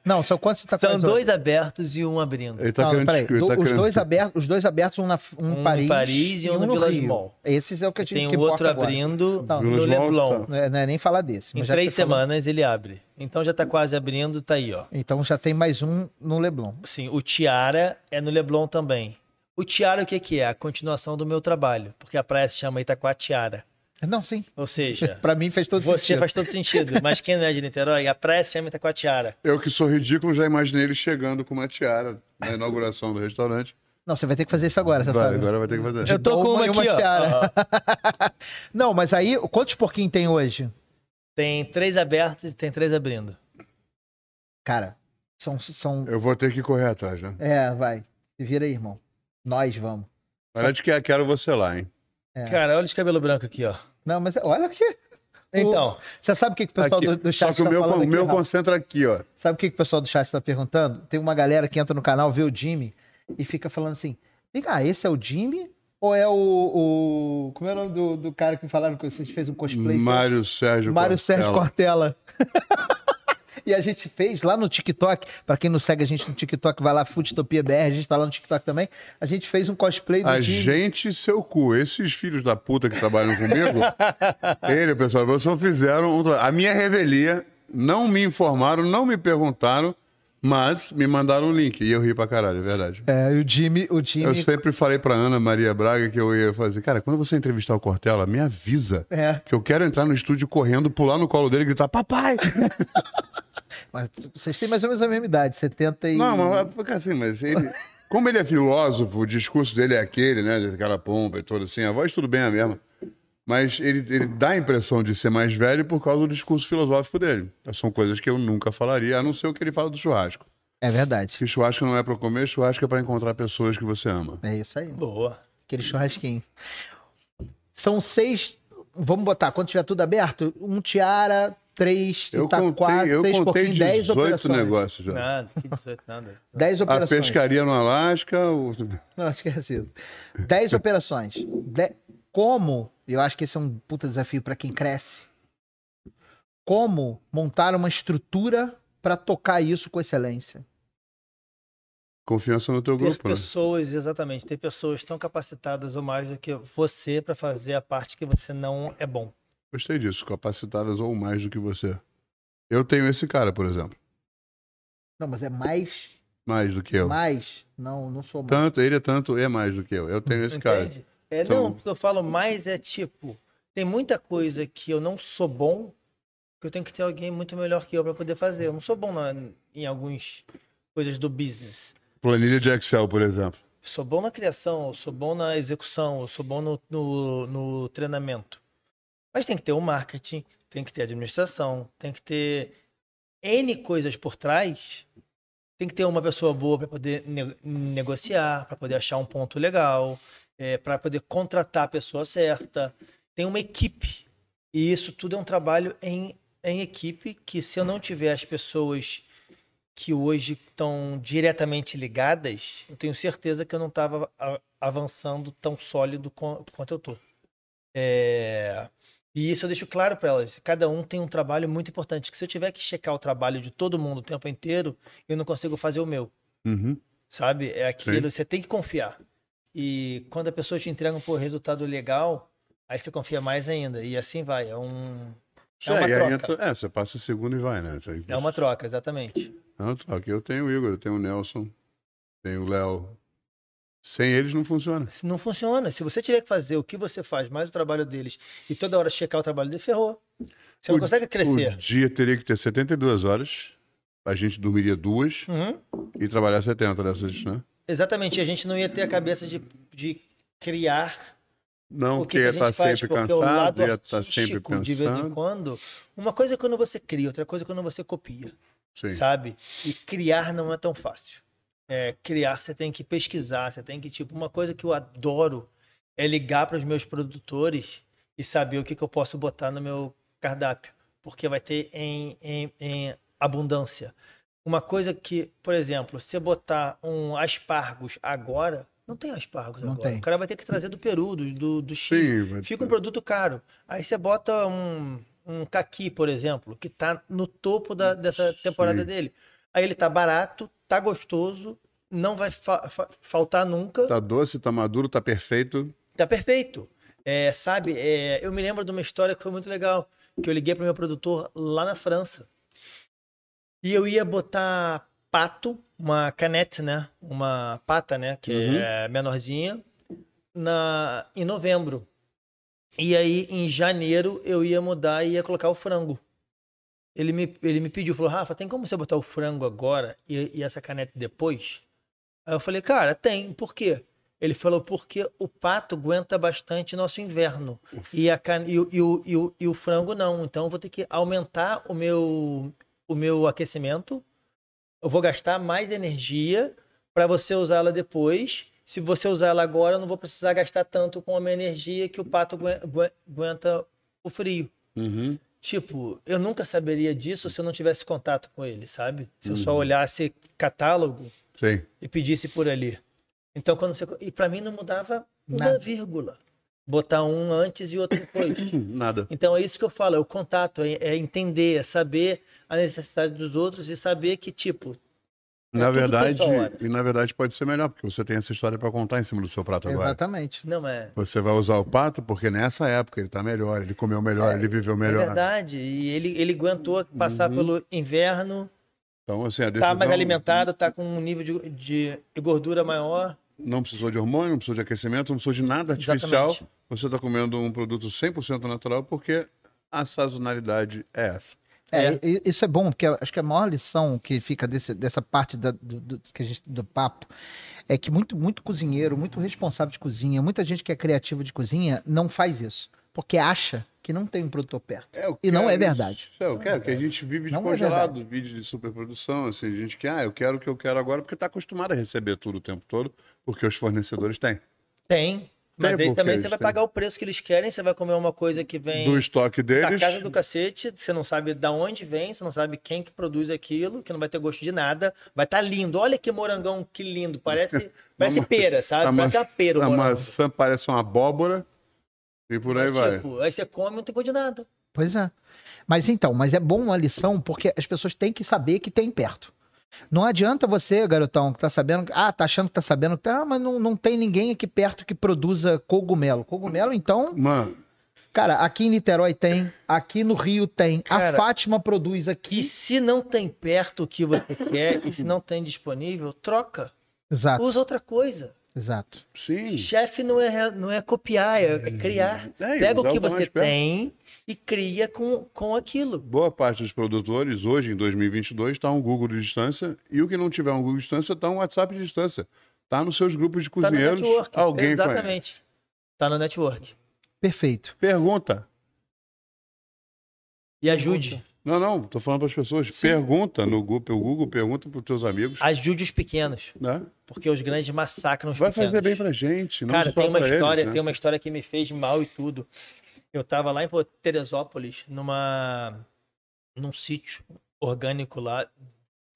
Não, são quantos São Itaquais hoje? dois abertos e um abrindo. Ele tá Não, querendo. peraí. ele do- tá os, querendo- dois abertos, os dois abertos, um, na, um, Um em Paris, Paris e um no Village Rio. Mall. Esses é o que, E eu te, tem que um outro abrindo Não, no Village Leblon. tá. Não é, não é nem falar desse. Em três você falou- semanas ele abre. Então já tá quase abrindo, tá aí, ó. Então já tem mais um no Leblon. Sim, o Tiara é no Leblon também. O Tiara, o que, que é? A continuação do meu trabalho, porque a praia se chama Itacoatiara. Não, sim. Ou seja, [LAUGHS] Pra mim fez todo você sentido. faz todo sentido. Mas quem não é de Niterói, a praia se chama Itacoatiara. Eu que sou ridículo, já imaginei ele chegando com uma tiara na inauguração do restaurante. Não, você vai ter que fazer isso agora, você Vai, sabe. agora vai ter que fazer. Eu tô com Uma aqui, ó. tiara. Ó. [LAUGHS] Não, mas aí, quantos porquinhos tem hoje? Tem três abertos e tem três abrindo. Cara, são. são... Eu vou ter que correr atrás, né? É, vai. Se vira aí, irmão. Nós vamos. Olha de que quero você lá, hein? É. Cara, olha esse cabelo branco aqui, ó. Não, mas olha aqui. Então, Você sabe o que, que o pessoal do, do chat Só que o tá meu, falando aqui, meu concentra aqui, ó. Sabe o que, que o pessoal do chat tá perguntando? Tem uma galera que entra no canal, vê o Jimmy e fica falando assim: vem cá, esse é o Jimmy? Ou é o. o... Como é o nome do, do cara que falaram que vocês fez um cosplay? Mário Sérgio Mário Sérgio Cortella. [LAUGHS] E a gente fez lá no TikTok, pra quem não segue a gente no TikTok, vai lá, Futopia BR, a gente tá lá no TikTok também. A gente fez um cosplay do A gente, seu cu. Esses filhos da puta que trabalham comigo, [LAUGHS] ele, pessoal, vocês fizeram. um A minha revelia, não me informaram, não me perguntaram, mas me mandaram um link. E eu ri pra caralho, é verdade. É, e o Jimmy, o Jimmy. Eu sempre falei pra Ana Maria Braga que eu ia fazer, cara, quando você entrevistar o Cortella, me avisa. É, Que eu quero entrar no estúdio correndo, pular no colo dele e gritar, papai! [LAUGHS] mas vocês têm mais ou menos a mesma idade, 70 e. Não, mas é porque assim, mas ele. Como ele é filósofo, o discurso dele é aquele, né? Aquela pompa e toda assim, a voz tudo bem é a mesma. Mas ele, ele dá a impressão de ser mais velho por causa do discurso filosófico dele. São coisas que eu nunca falaria, a não ser o que ele fala do churrasco. É verdade. Que churrasco não é pra comer, churrasco é pra encontrar pessoas que você ama. É isso aí. boa. Aquele churrasquinho. São seis. Vamos botar, quando tiver tudo aberto, um tiara, três Eu Itaquá, contei, eu três contei porquinhos, dez 18 operações. negócios já. Nada, que 18, nada. [LAUGHS] Dez A operações. pescaria no Alasca, o... Não, esquece isso. Dez operações. De- Como, eu acho que esse é um puta desafio para quem cresce, como montar uma estrutura para tocar isso com excelência? confiança no teu Ter grupo, né? pessoas, exatamente, ter pessoas tão capacitadas ou mais do que você pra fazer a parte que você não é bom. Gostei disso, capacitadas ou mais do que você. Eu tenho esse cara, por exemplo. Não, mas é mais, Mais do que eu. mais. Não, não sou mais. Tanto, ele é tanto, é mais do que eu. Eu tenho esse cara. Entende? É, Então- Não, o que eu falo mais é tipo, tem muita coisa que eu não sou bom, que eu tenho que ter alguém muito melhor que eu pra poder fazer. Eu não sou bom na, em algumas coisas do business. Planilha de Excel, por exemplo. sou bom na criação, eu sou bom na execução, eu sou bom no, no, no treinamento. Mas tem que ter o marketing, tem que ter a administração, tem que ter N coisas por trás. Tem que ter uma pessoa boa para poder ne- negociar, para poder achar um ponto legal, para poder contratar a pessoa certa. Tem uma equipe. E isso tudo é um trabalho em, em equipe que se eu não tiver as pessoas que hoje estão diretamente ligadas, eu tenho certeza que eu não estava avançando tão sólido quanto eu estou. E isso eu deixo claro para elas. Cada um tem um trabalho muito importante. Que se eu tiver que checar o trabalho de todo mundo o tempo inteiro, eu não consigo fazer o meu. Uhum. Sabe? É aquilo, você tem que confiar. E quando a pessoa te entrega um resultado legal, aí você confia mais ainda. E assim vai. É um. É uma É, aí troca. entra- é, você passa a segunda e vai, né? Aí- É uma troca, exatamente. É uma troca. Eu tenho o Igor, eu tenho o Nelson, tenho o Léo. Sem eles não funciona. Se não funciona. Se você tiver que fazer o que você faz, mais o trabalho deles, e toda hora checar o trabalho dele, ferrou. Você não O- consegue crescer. O dia teria que ter 72 horas, a gente dormiria duas Uhum. e trabalhar 70 dessas, né? Exatamente. A gente não ia ter a cabeça de, de criar Não, que, ia a gente estar sempre porque cansado, ia estar sempre artístico, de vez em pensando. quando. Uma coisa é quando você cria, outra coisa é quando você copia, Sim. sabe? E criar não é tão fácil. É, criar você tem que pesquisar, você tem que tipo uma coisa que eu adoro é ligar para os meus produtores e saber o que, que eu posso botar no meu cardápio, porque vai ter em, em, em abundância. Uma coisa que, por exemplo, se você botar um aspargos agora, não tem aspargos Não agora. tem. O cara vai ter que trazer do Peru, do, do, do Chile. Sim, Fica um produto caro. Aí você bota um, um caqui, por exemplo, que tá no topo da, dessa temporada Sim. dele. Aí ele tá barato, tá gostoso, não vai fa- fa- faltar nunca. Tá doce, tá maduro, tá perfeito. Tá perfeito. É, sabe, é, eu me lembro de uma história que foi muito legal, que eu liguei pro meu produtor lá na França. E eu ia botar pato, uma canette, né? Uma pata, né? Que Uhum. é menorzinha, na, em novembro. E aí, em janeiro, eu ia mudar e ia colocar o frango. Ele me, ele me pediu, falou, Rafa, tem como você botar o frango agora e, e essa caneta depois? Aí eu falei, cara, tem. Por quê? Ele falou, porque o pato aguenta bastante nosso inverno. E, a, can- e, o- e o, e, o, e o frango não. Então eu vou ter que aumentar o meu, o meu aquecimento. Eu vou gastar mais energia para você usá-la depois. Se você usar ela agora, eu não vou precisar gastar tanto com a minha energia que o pato aguen- aguen- aguenta o frio. Uhum. Tipo, eu nunca saberia disso se eu não tivesse contato com ele, sabe? Se eu só olhasse catálogo Sim. e pedisse por ali. Então, quando você. E pra mim não mudava uma Nada. vírgula. Botar um antes e outro depois. [COUGHS] Nada. Então é isso que eu falo, é o contato, é, é entender, é saber a necessidade dos outros e saber que, tipo, Na tudo verdade, e na verdade pode ser melhor, porque você tem essa história para contar em cima do seu prato agora. Exatamente. não é. Você vai usar o pato porque nessa época ele tá melhor, ele comeu melhor, ele viveu É melhor. verdade. E ele, ele aguentou passar pelo inverno, Então, assim, a decisão tá mais alimentado, tá com um nível de, de gordura maior. não precisou de hormônio, não precisou de aquecimento, não precisou de nada artificial. Exatamente. Você está comendo um produto 100% natural porque a sazonalidade é essa. É, É. isso é bom, porque acho que a maior lição que fica desse- dessa parte da- do, do- que a gente- do papo é que muito, muito cozinheiro, muito responsável de cozinha, muita gente que é criativa de cozinha não faz isso, porque acha que não tem um produtor perto. É, E não é verdade. É, eu quero que a gente vive de Não é congelado, vídeo de superprodução, assim, a gente que, ah, eu quero o que eu quero agora porque está acostumado a receber tudo o tempo todo, porque os fornecedores têm. Tem. Mas Tem, aí também você vai pagar o preço que eles querem, você vai comer uma coisa que vem Do estoque da deles, casa do cacete, você não sabe da onde vem, você não sabe quem que produz aquilo, que não vai ter gosto de nada, vai estar lindo. Olha que morangão, que lindo, parece, [LAUGHS] parece pera, sabe? a, Parece uma pera a maçã parece uma abóbora e por aí Mas, vai. tipo, aí você come e não tem gosto de nada. Pois é. Mas então, mas é bom uma lição, porque as pessoas têm que saber que tem perto. Não adianta você, garotão, que tá sabendo, ah, tá achando que tá sabendo, tá, mas não, não tem ninguém aqui perto que produza cogumelo. Cogumelo, então, Mano, cara, aqui em Niterói tem, aqui no Rio tem, Cara, a Fátima produz E aqui. se não tem perto o que você quer, e se não tem disponível, troca. Exato, Usa outra coisa. Exato. sim. Chefe não é, não é copiar, é, é criar. É, Pega o que você tem e cria com, com aquilo. Boa parte dos produtores, hoje, em 2022, está um Google de distância, e o que não tiver um Google de distância, está um WhatsApp de distância. Está nos seus grupos de Tá no cozinheiros, network. alguém. Exatamente. Tá no network. Perfeito. Pergunta. E ajude. Não, não, tô falando para as pessoas. Pergunta no Google, pelo Google, pergunta para os teus amigos, Ajude os pequenos. né? Porque os grandes massacram os Vai pequenos. fazer bem pra gente, não Cara, tem uma pra eles, história, né? tem uma história que me fez mal e tudo. Eu tava lá em Teresópolis, numa num sítio orgânico lá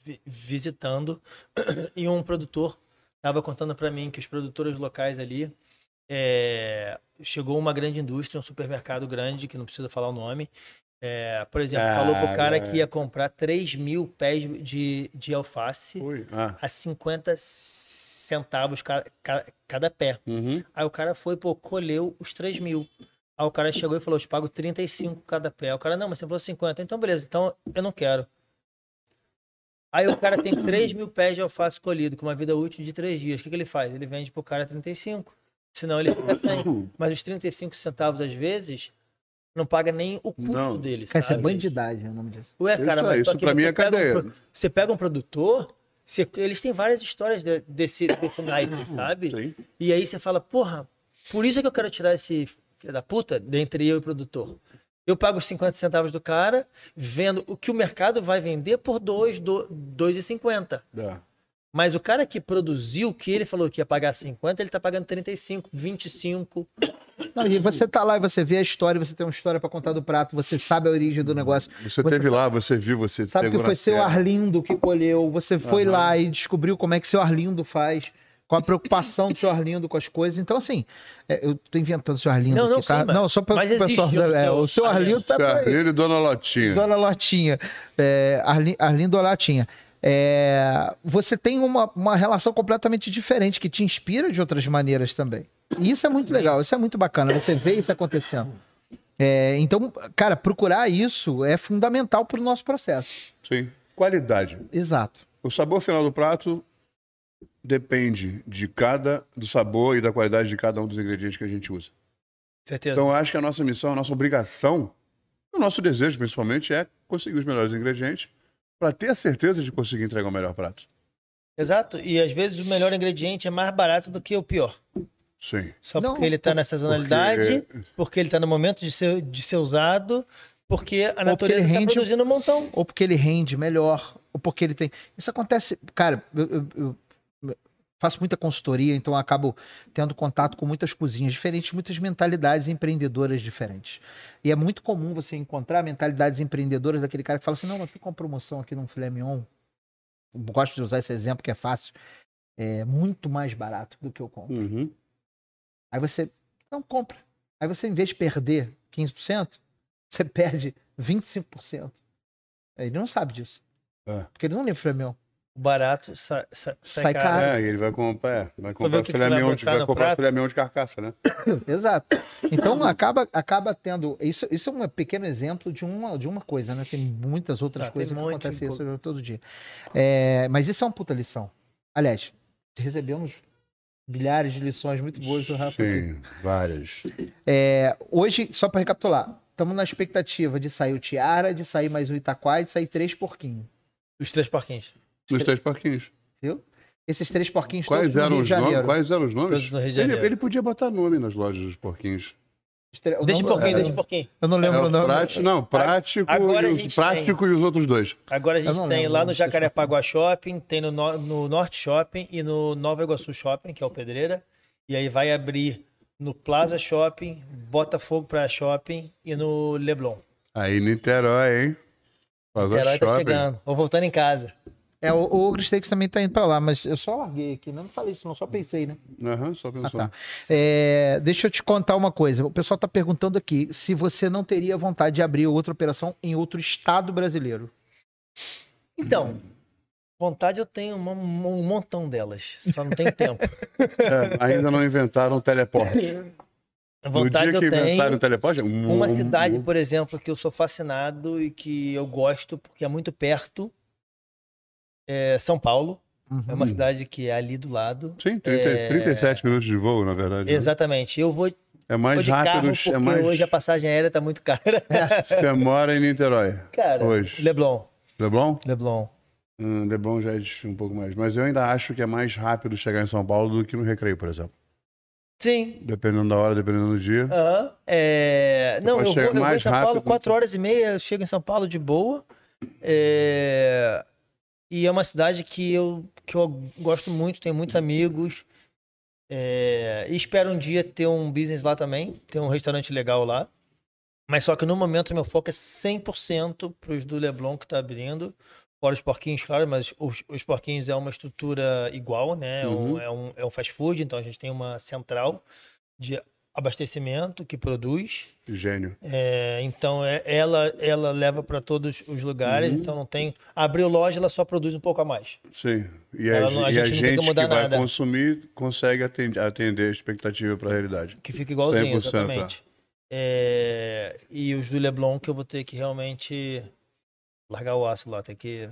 vi- visitando [CLEARS THROAT] e um produtor tava contando para mim que os produtores locais ali é, chegou uma grande indústria, um supermercado grande que não precisa falar o nome. É, por exemplo, falou pro cara que ia comprar 3 mil pés de, de alface Oi. Ah, a 50 centavos ca- ca- cada pé. uhum. Aí o cara foi, pô, colheu os 3 mil. Aí o cara chegou e falou: Eu te pago 35 cada pé. Aí o cara, não, mas você falou 50. Então, beleza, então eu não quero. Aí o cara tem 3 mil pés de alface colhido, com uma vida útil de 3 dias. O que, que ele faz? Ele vende pro cara 35. Senão ele fica sem. Mas os 35 centavos, às vezes, não paga nem o custo Não. dele. Cara, isso é sabe? bandidagem, é o nome disso. Ué, Isso cara, aí, mas isso que pra mim você é pega um cadeia. pro- você pega um produtor, você- eles têm várias histórias de- desse, desse naipe, sabe? Sim. E aí você fala, porra, por isso é que eu quero tirar esse filho da puta dentre eu e o produtor. Eu pago os 50 centavos do cara, vendo o que o mercado vai vender por 2, 2,50. Dá. Mas o cara que produziu, que ele falou que ia pagar 50, ele tá pagando 35, 25. Não, e você tá lá e você vê a história, você tem uma história pra contar do prato, você sabe a origem do negócio. Você teve lá, você viu, você Sabe que foi na seu terra. Arlindo que colheu, você foi Aham. lá e descobriu como é que seu Arlindo faz, com a preocupação do seu Arlindo com as coisas. Então, assim, é, eu tô inventando seu Arlindo Não, não, aqui, tá? sim, não, só para mas o pessoal. o é, seu o seu Arlindo tá aí. Arlindo e Dona Lotinha. Dona Lotinha. É, Arli- Arlindo Latinha. É, você tem uma, uma relação completamente diferente, que te inspira de outras maneiras também. E isso é muito legal, isso é muito bacana, você vê isso acontecendo. É, então, cara, procurar isso é fundamental para o nosso processo. Sim. Qualidade. Exato. O sabor final do prato depende de cada do sabor e da qualidade de cada um dos ingredientes que a gente usa. Certeza. Então eu acho que a nossa missão, a nossa obrigação, o nosso desejo principalmente é conseguir os melhores ingredientes para ter a certeza de conseguir entregar o melhor prato. Exato. E às vezes o melhor ingrediente é mais barato do que o pior. Sim. Só Não, porque ele tá na sazonalidade, porque- porque, ele tá no momento de ser, de ser usado, porque a natureza está rende- produzindo um montão. ou porque ele rende melhor, ou porque ele tem. Isso acontece, cara, eu, eu- eu faço muita consultoria, então acabo tendo contato com muitas cozinhas diferentes, muitas mentalidades empreendedoras diferentes. E é muito comum você encontrar mentalidades empreendedoras daquele cara que fala assim: não, mas fica uma promoção aqui num filé mignon. Eu gosto de usar esse exemplo que é fácil. É muito mais barato do que eu compro. Uhum. Aí você não compra. Aí você, em vez de perder 15%, você perde 25%. Ele não sabe disso. É. Porque ele não lembra filé mignon. O barato sa- sa- sai, Sai caro. caro. É, ele vai comprar, é, vai comprar o que filé vai mignon vai comprar prato? filé mignon de carcaça, né? [COUGHS] Exato. Então acaba, acaba tendo. Isso, isso é um pequeno exemplo de uma, de uma coisa, né? Tem muitas outras tem coisas que acontecem isso todo dia. É, mas isso é uma puta lição. Aliás, recebemos bilhares de lições muito boas do Rafa. aqui. Sim, várias. É, hoje, só para recapitular, estamos na expectativa de sair o Tiara, de sair mais um Itaquá e de sair três porquinhos. Os três porquinhos. Nos três parquinhos. Viu? Esses três porquinhos Quais todos no eram Rio os de nomes? Janeiro. Quais eram os nomes? Todos no Rio de Ele, Janeiro. ele podia botar nome nas lojas dos porquinhos. Deixa porquinho, é, deixa porquinho. Eu não lembro o nome. prático, não, prático, Agora a e, os- prático e os outros dois. Agora a Eu gente tem lembro, lá não no Jacarepaguá Shopping, tem no, no, no Norte Shopping e no Nova Iguaçu Shopping, que é o Pedreira. E aí vai abrir no Plaza Shopping, Botafogo Praia Shopping e no Leblon. Aí Niterói, hein? Faz O herói tá chegando. Ou voltando em casa. É, o, o Ogre Steaks também tá indo pra lá, mas eu só larguei aqui, não falei isso, não, só pensei, né? Aham, só Ah, pensou. tá. É, deixa eu te contar uma coisa. O pessoal tá perguntando aqui se você não teria vontade de abrir outra operação em outro estado brasileiro. Então, vontade eu tenho uma- um montão delas. Só não tem tempo. [LAUGHS] É, ainda não inventaram o teleporte. No Vontade dia que eu tenho. inventaram o teleporte, um, Uma um- cidade, um- por exemplo, que eu sou fascinado e que eu gosto porque é muito perto. É São Paulo. Uhum. É uma cidade que é ali do lado. Sim, 30, É. 37 minutos de voo, na verdade. né? Exatamente. Eu vou, É vou mais de rápido, carro porque é mais. hoje a passagem aérea tá muito cara. [LAUGHS] Você mora em Niterói. Cara, Hoje. Leblon. Leblon? Leblon. Hum, Leblon já é um pouco mais. Mas eu ainda acho que é mais rápido chegar em São Paulo do que no Recreio, por exemplo. Sim. Dependendo da hora, dependendo do dia. Aham. É, Não, eu vou, eu vou em São Paulo rápido. quatro horas e meia, eu chego em São Paulo de boa. É, E é uma cidade que eu, que eu gosto muito, tenho muitos amigos. É, E espero um dia ter um business lá também, ter um restaurante legal lá. Mas só que no momento meu foco é 100% para os do Leblon que tá abrindo. Fora os porquinhos, claro, mas os, os porquinhos é uma estrutura igual, né? É um- Uhum. É, um, é um fast food, então a gente tem uma central de abastecimento que produz. Gênio. É, então é- ela ela leva para todos os lugares, Uhum. então não tem. Abriu loja, ela só produz um pouco a mais. Sim. E Ela a, não- a e gente a tem que gente que, mudar vai nada. consumir consegue atender, atender a expectativa para a realidade. Que fica igualzinho, 100%, exatamente. É, e os do Leblon que eu vou ter que realmente largar o aço lá, ter que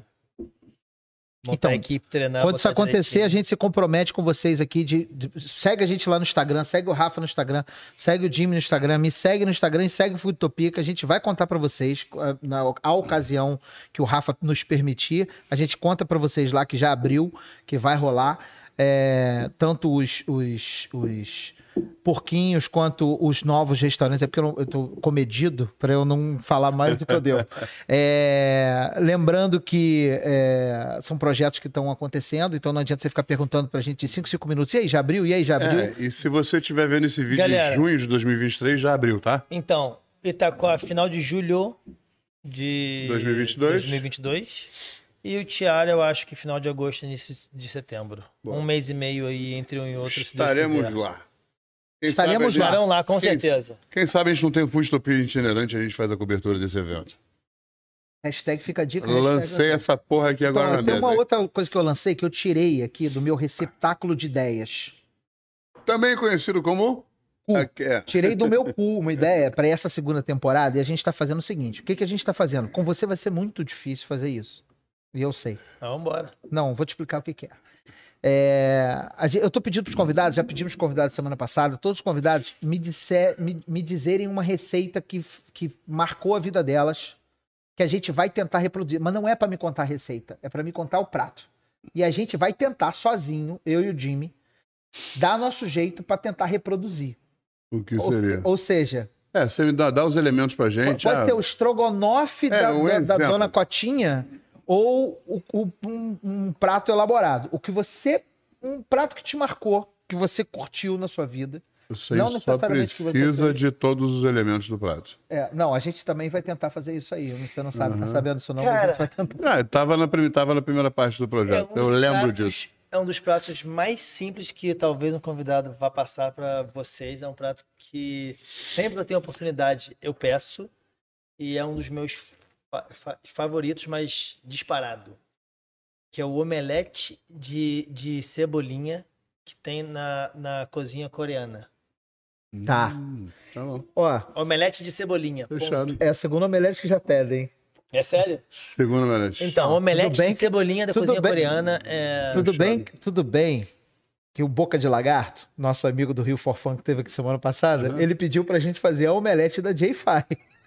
montar Então, a equipe, treinar. Quando isso acontecer, direitinho. a gente se compromete com vocês aqui. De, de- segue a gente lá no Instagram, segue o Rafa no Instagram, segue o Jimmy no Instagram, me segue no Instagram e segue o Foodtopia, que a gente vai contar pra vocês eh, na a ocasião que o Rafa nos permitir. A gente conta pra vocês lá que já abriu, que vai rolar. eh, tanto os, os, os porquinhos quanto os novos restaurantes. É porque eu, não, eu tô comedido para eu não falar mais do que eu devo. [LAUGHS] É, lembrando que é, são projetos que estão acontecendo, então não adianta você ficar perguntando pra gente de 5, 5 minutos. E aí, já abriu? E aí, já abriu? É, e se você estiver vendo esse vídeo Galera. em junho de 2023, já abriu, tá? Então, Itaquá, final de julho de 2022. 2022. E o Tiara, eu acho que final de agosto, início de setembro. Boa. Um mês e meio aí entre um e outro. se Deus Estaremos lá. Quem Estaremos sabe gente- lá. Com Quem- certeza. Quem sabe a gente não tem um Foodtopia itinerante, a gente faz a cobertura desse evento. Hashtag fica a dica. Eu hashtag- lancei essa porra aqui agora Então, na tem mesa. uma outra coisa que eu lancei que eu tirei aqui do meu receptáculo de ideias. Também conhecido como... Cu. Aqui, é. Tirei do meu [LAUGHS] cu uma ideia para essa segunda temporada e a gente tá fazendo o seguinte: o que, que a gente tá fazendo? Com você vai ser muito difícil fazer isso. E eu sei. Então, vamos embora. Não, vou te explicar o que, que é. É, eu tô pedindo pros convidados, já pedimos convidados semana passada, todos os convidados me, disser, me, me dizerem uma receita que, que marcou a vida delas, que a gente vai tentar reproduzir. Mas não é pra me contar a receita, é pra me contar o prato. E a gente vai tentar sozinho, eu e o Jimmy, dar nosso jeito pra tentar reproduzir. O que Ou, seria? ou seja, É, você me dá, dá os elementos pra gente. pode ah, ser o estrogonofe da, um da- da dona Cotinha ou o- o- um, um prato elaborado. O que você. Um prato que te marcou, que você curtiu na sua vida. Você não só necessariamente que você precisa de todos os elementos do prato. É, não, a gente também vai tentar fazer isso aí. Você não sabe, tá sabendo isso não, mas a Cara, gente vai tentar. Ah, tava na, tava na primeira parte do projeto. É um eu dos lembro pratos- disso. É um dos pratos mais simples que talvez um convidado vá passar para vocês. É um prato que sempre que eu tenho oportunidade eu peço e é um dos meus fa- fa- favoritos, mas disparado. Que é o omelete de, de cebolinha que tem na, na cozinha coreana. Tá. Hum, tá bom. Ó, Omelete de cebolinha. Fechado. é a segunda omelete que já pedem. É sério? Segundo Menete. Então, omelete bem de que- cebolinha da tudo cozinha bem- coreana é. Tudo bem, tudo bem que o Boca de Lagarto, nosso amigo do Rio Forfã que teve aqui semana passada, ele pediu pra gente fazer a omelete da J-Fi.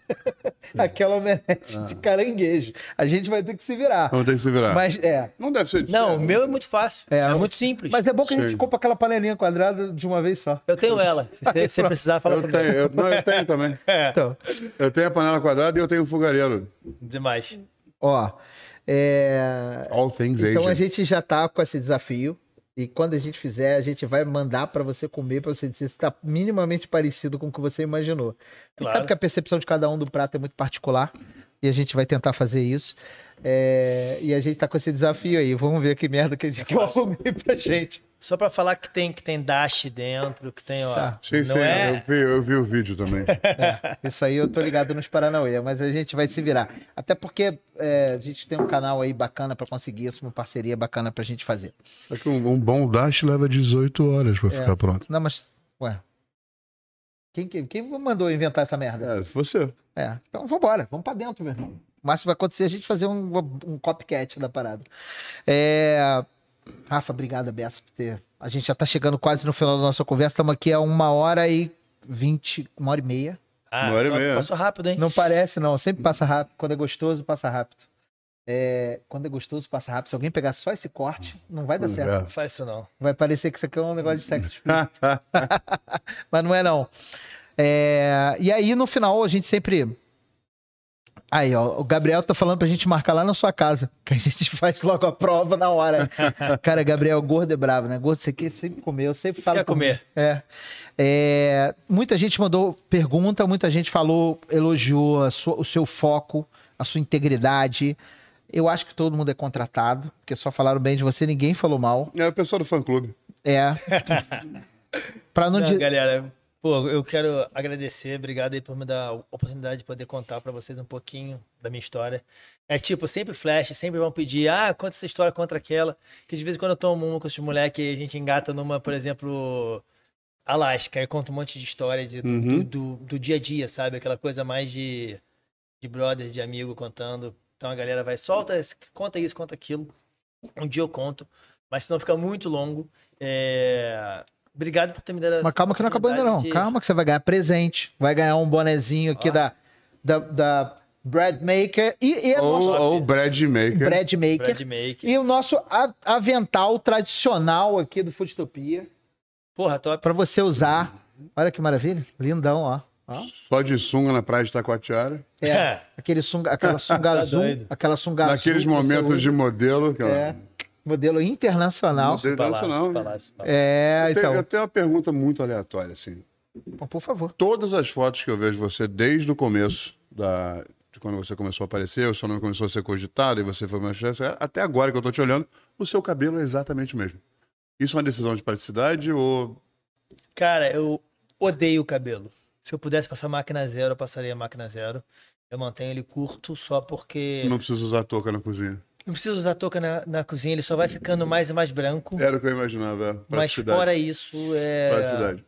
[LAUGHS] Aquela omelete de caranguejo. A gente vai ter que se virar. Vamos ter que se virar. Mas é. Não deve ser Não, o meu é muito fácil. É, É, muito simples. Mas é bom que a gente Sim. compra aquela panelinha quadrada de uma vez só. Eu tenho ela. [LAUGHS] Se você, precisar, fala Eu comigo. tenho, eu, não, eu tenho [LAUGHS] também. Então, Eu tenho a panela quadrada e eu tenho o fogareiro. Demais. ó. é, All things Então Asian. a gente já tá com esse desafio. E quando a gente fizer, a gente vai mandar pra você comer, pra você dizer se tá minimamente parecido com o que você imaginou. Claro. sabe que a percepção de cada um do prato é muito particular. E a gente vai tentar fazer isso. É, E a gente tá com esse desafio aí. Vamos ver que merda que a gente eu arrumei pra gente. Só pra falar que tem, que tem dash dentro, que tem, ó. Tá. Sim, sim, não é... eu, vi, eu vi o vídeo também. [LAUGHS] Isso aí eu tô ligado nos Paranauê, mas a gente vai se virar. Até porque é, a gente tem um canal aí bacana pra conseguir isso, uma parceria bacana pra gente fazer. Só que um, um bom dash leva 18 horas pra É. ficar pronto. Não, mas. Ué. Quem, quem, quem mandou inventar essa merda? É, você. É, então vambora, vamos pra dentro, meu irmão. O máximo vai acontecer é a gente fazer um, um copycat da parada. É... Rafa, obrigado, Bessa, por ter. A gente já tá chegando quase no final da nossa conversa. Estamos aqui a uma hora e vinte, uma hora e meia. Ah, Uma hora e então meia. passou rápido, hein? Não parece, não. Sempre passa rápido. Quando é gostoso, passa rápido. É, Quando é gostoso, passa rápido. Se alguém pegar só esse corte, não vai dar certo. É. Não faz isso, não. Vai parecer que isso aqui é um negócio de sexo explícito. [LAUGHS] Mas não é, não. É, E aí, no final, a gente sempre. Aí, ó, o Gabriel tá falando pra gente marcar lá na sua casa, que a gente [LAUGHS] faz logo a prova na hora. Cara, Gabriel, gordo é bravo, né? Gordo, você quer sempre comeu, sempre fala. Quer comer. É. É, Muita gente mandou pergunta, muita gente falou, elogiou a sua- o seu foco, a sua integridade. Eu acho que todo mundo é contratado, porque só falaram bem de você, ninguém falou mal. É o pessoal do fã clube. É. [LAUGHS] pra não, Não, dizer. galera, pô, eu quero agradecer, obrigado aí por me dar a oportunidade de poder contar pra vocês um pouquinho da minha história. É tipo, sempre flash, sempre vão pedir, ah, conta essa história contra aquela. Que de vez em quando eu tomo uma com esses moleques, a gente engata numa, por exemplo, Alasca, e conta um monte de história de- do, Uhum. do, do- do dia a dia, sabe? Aquela coisa mais de, de brother, de amigo contando. Então a galera vai, solta, esse- conta isso, conta aquilo. Um dia eu conto, mas senão fica muito longo. É, Obrigado por ter me dado Mas calma que não acabou ainda não. de- Calma que você vai ganhar presente. Vai ganhar um bonezinho aqui da, da, da Bread Maker e, e Ou, nosso ou Brad Maker. Bread Maker. Bread Maker. E o nosso avental tradicional aqui do Foodtopia. Porra, top. Pra você usar. Olha que maravilha. Lindão, ó. Ó. Só de sunga na praia de Taquatiara. É, aquele sunga, aquela sunga [LAUGHS] Tá azul. Aquela sunga azul. Naqueles que você momentos de modelo. Que, É. Modelo internacional. Modelo Palácio, internacional. palácio, palácio. É, Eu tenho, então. eu tenho uma pergunta muito aleatória, assim. Bom, Por favor. Todas as fotos que eu vejo você desde o começo, da, de quando você começou a aparecer, o seu nome começou a ser cogitado e você foi mais até agora que eu tô te olhando, o seu cabelo é exatamente o mesmo. Isso é uma decisão de praticidade ou Cara, eu odeio o cabelo. Se eu pudesse passar máquina zero, eu passaria máquina zero. Eu mantenho ele curto só porque. não precisa usar touca na cozinha? Não precisa usar touca na, na cozinha, ele só vai ficando mais e mais branco. Era o que eu imaginava. é. mas fora isso, é. Praticidade.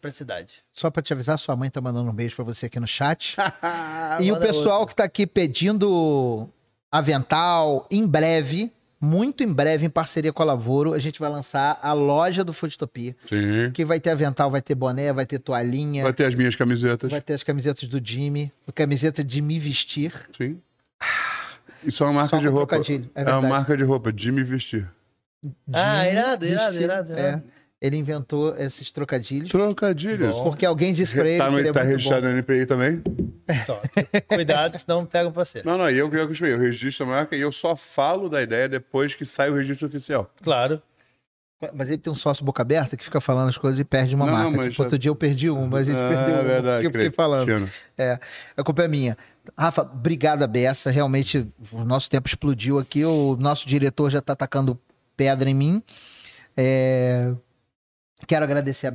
Praticidade. Só pra te avisar, sua mãe tá mandando um beijo pra você aqui no chat. [LAUGHS] Ah, e o pessoal outro. que tá aqui pedindo avental, em breve, muito em breve, em parceria com a Lavoro, a gente vai lançar a loja do Foodtopia, Sim. que vai ter avental, vai ter boné, vai ter toalhinha, Vai ter as minhas camisetas. vai ter as camisetas do Jimmy, a camiseta de me vestir. Sim. Isso é uma marca Só de um roupa. trocadilho, é É, uma verdade. marca de roupa, de me vestir. Ah, Jimmy irado, irado, vestir. irado, É, irado. ele inventou esses trocadilhos. Trocadilhos. Bom. Porque alguém disse pra ele Tá, que no, ele é tá muito registrado bom. no NPI também? Top. Cuidado, senão pegam pra você. Não, não, e eu que eu acostumei. Eu registro a marca e eu só falo da ideia depois que sai o registro oficial. Claro. Mas ele tem um sócio boca aberta que fica falando as coisas e perde uma Não, marca. mas tipo, já- outro dia eu perdi um, mas a gente Ah, perdeu um. verdade, que eu fiquei creio. falando. É, a culpa é minha. Rafa, obrigada, Bessa. Realmente, o nosso tempo explodiu aqui. O nosso diretor já tá atacando pedra em mim. É, Quero agradecer a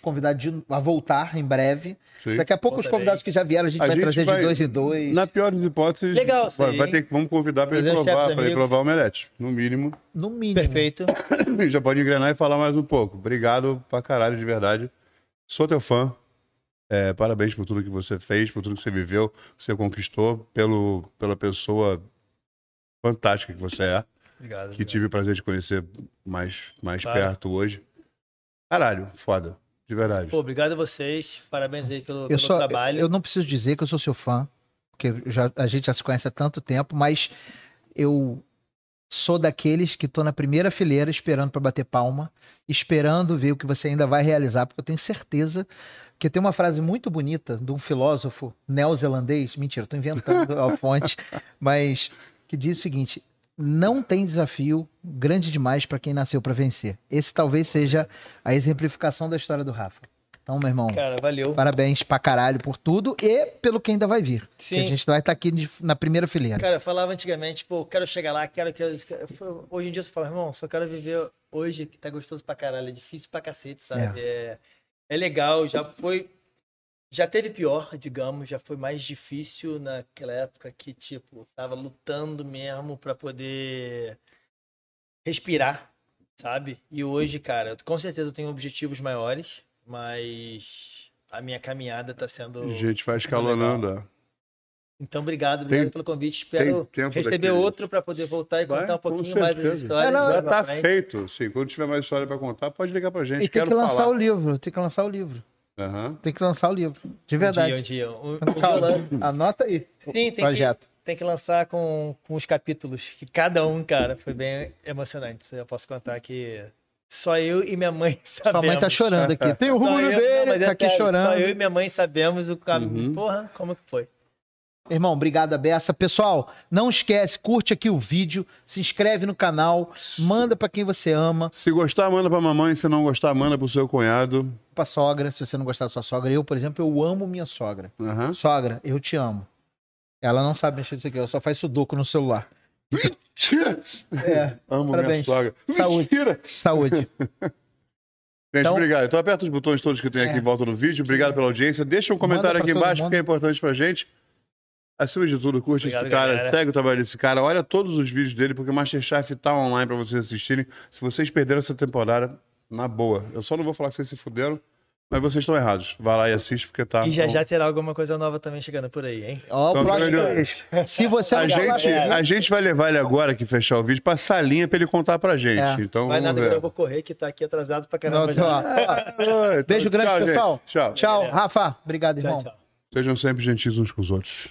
convidados de- a voltar em breve. Sim. Daqui a pouco, os convidados que já vieram, a gente A vai gente trazer vai- de dois em dois. Na pior das hipóteses, Legal vai, vai ter que vamos convidar para ele provar, para ele provar o omelete, no mínimo. No mínimo. Perfeito. [COUGHS] Já pode engrenar e falar mais um pouco. Obrigado pra caralho, de verdade. Sou teu fã. É, parabéns por tudo que você fez, por tudo que você viveu, que você conquistou, pelo, pela pessoa fantástica que você é, Obrigado. que tive o prazer de conhecer mais, mais perto hoje. Caralho, foda. De verdade. Pô, obrigado a vocês. Parabéns aí pelo, Eu, pelo só, trabalho. eu não preciso dizer que eu sou seu fã, porque eu já, a gente já se conhece há tanto tempo, mas eu sou daqueles que tô na primeira fileira esperando para bater palma, esperando ver o que você ainda vai realizar, porque eu tenho certeza que tem uma frase muito bonita de um filósofo neozelandês, mentira, tô inventando a fonte, [LAUGHS] mas que diz o seguinte: não tem desafio grande demais para quem nasceu para vencer. Esse talvez seja a exemplificação da história do Rafa. Então, meu irmão, Cara, valeu. Parabéns pra caralho por tudo e pelo que ainda vai vir. Sim. Que a gente vai estar aqui de- na primeira fileira. Cara, eu falava antigamente, pô, quero chegar lá, quero que. eu- Hoje em dia você fala, irmão, só quero viver hoje que tá gostoso pra caralho. É difícil pra cacete, sabe? É, é legal, já foi. Já teve pior, digamos, já foi mais difícil naquela época que, tipo, tava lutando mesmo pra poder respirar, sabe? E hoje, cara, com certeza eu tenho objetivos maiores, mas a minha caminhada tá sendo. A gente vai escalonando. ó. Então, obrigado, obrigado Tem- pelo convite. Espero receber outro para poder voltar e Vai, contar um com pouquinho mais das histórias. Não, Já tá frente. feito. Sim, quando tiver mais história pra contar, pode ligar pra gente. E tem Quero que lançar falar. o livro, tem que lançar o livro. Aham. Tem que lançar o livro. De Um verdade. dia, um dia. Um, um Então, dia calma. lanço. [LAUGHS] Anota aí. Sim, tem que, projeto. tem que lançar com, com os capítulos. Que cada um, cara, foi bem emocionante. Eu posso contar que só eu e minha mãe [LAUGHS] Sua sabemos. mãe tá chorando aqui. Tem o rubro eu- não, dele, mas é tá aqui sério, chorando. Só eu e minha mãe sabemos o caminho. Uhum. Porra, como que foi? Irmão, obrigado, Bessa. Pessoal, não esquece, curte aqui o vídeo, se inscreve no canal, manda pra quem você ama, Se gostar, manda pra mamãe. Se não gostar, manda pro seu cunhado. pra sogra, se você não gostar da sua sogra. Eu, por exemplo, eu amo minha sogra. Aham. Sogra, eu te amo. Ela não sabe mexer nisso aqui, ela só faz sudoku no celular. Mentira! [LAUGHS] É, Amo Parabéns. minha sogra. Saúde. Mentira! saúde. [LAUGHS] Gente, Então- obrigado. Então aperta os botões todos que tem aqui É. em volta do vídeo. Obrigado pela audiência. Deixa um comentário aqui embaixo, mundo. porque é importante pra gente. Acima de tudo, curte Obrigado, esse cara, galera. segue o trabalho desse cara, olha todos os vídeos dele, porque o Masterchef tá online pra vocês assistirem. Se vocês perderam essa temporada, na boa. Eu só não vou falar que vocês se fuderam, mas vocês estão errados. Vai lá e assiste, porque tá. E já bom. já terá alguma coisa nova também chegando por aí, hein? Ó, o Então, grande- twist. Se você A não gente, a gente vai levar ele agora que fechar o vídeo pra salinha pra ele contar pra gente. É. Então Vai nada, ver. eu vou correr que tá aqui atrasado pra Não, caramba. tô- já. ó, Oi, Beijo então, grande, tchau, gente. pessoal. Tchau. Tchau, Rafa. Obrigado, irmão. Tchau, tchau. Sejam sempre gentis uns com os outros.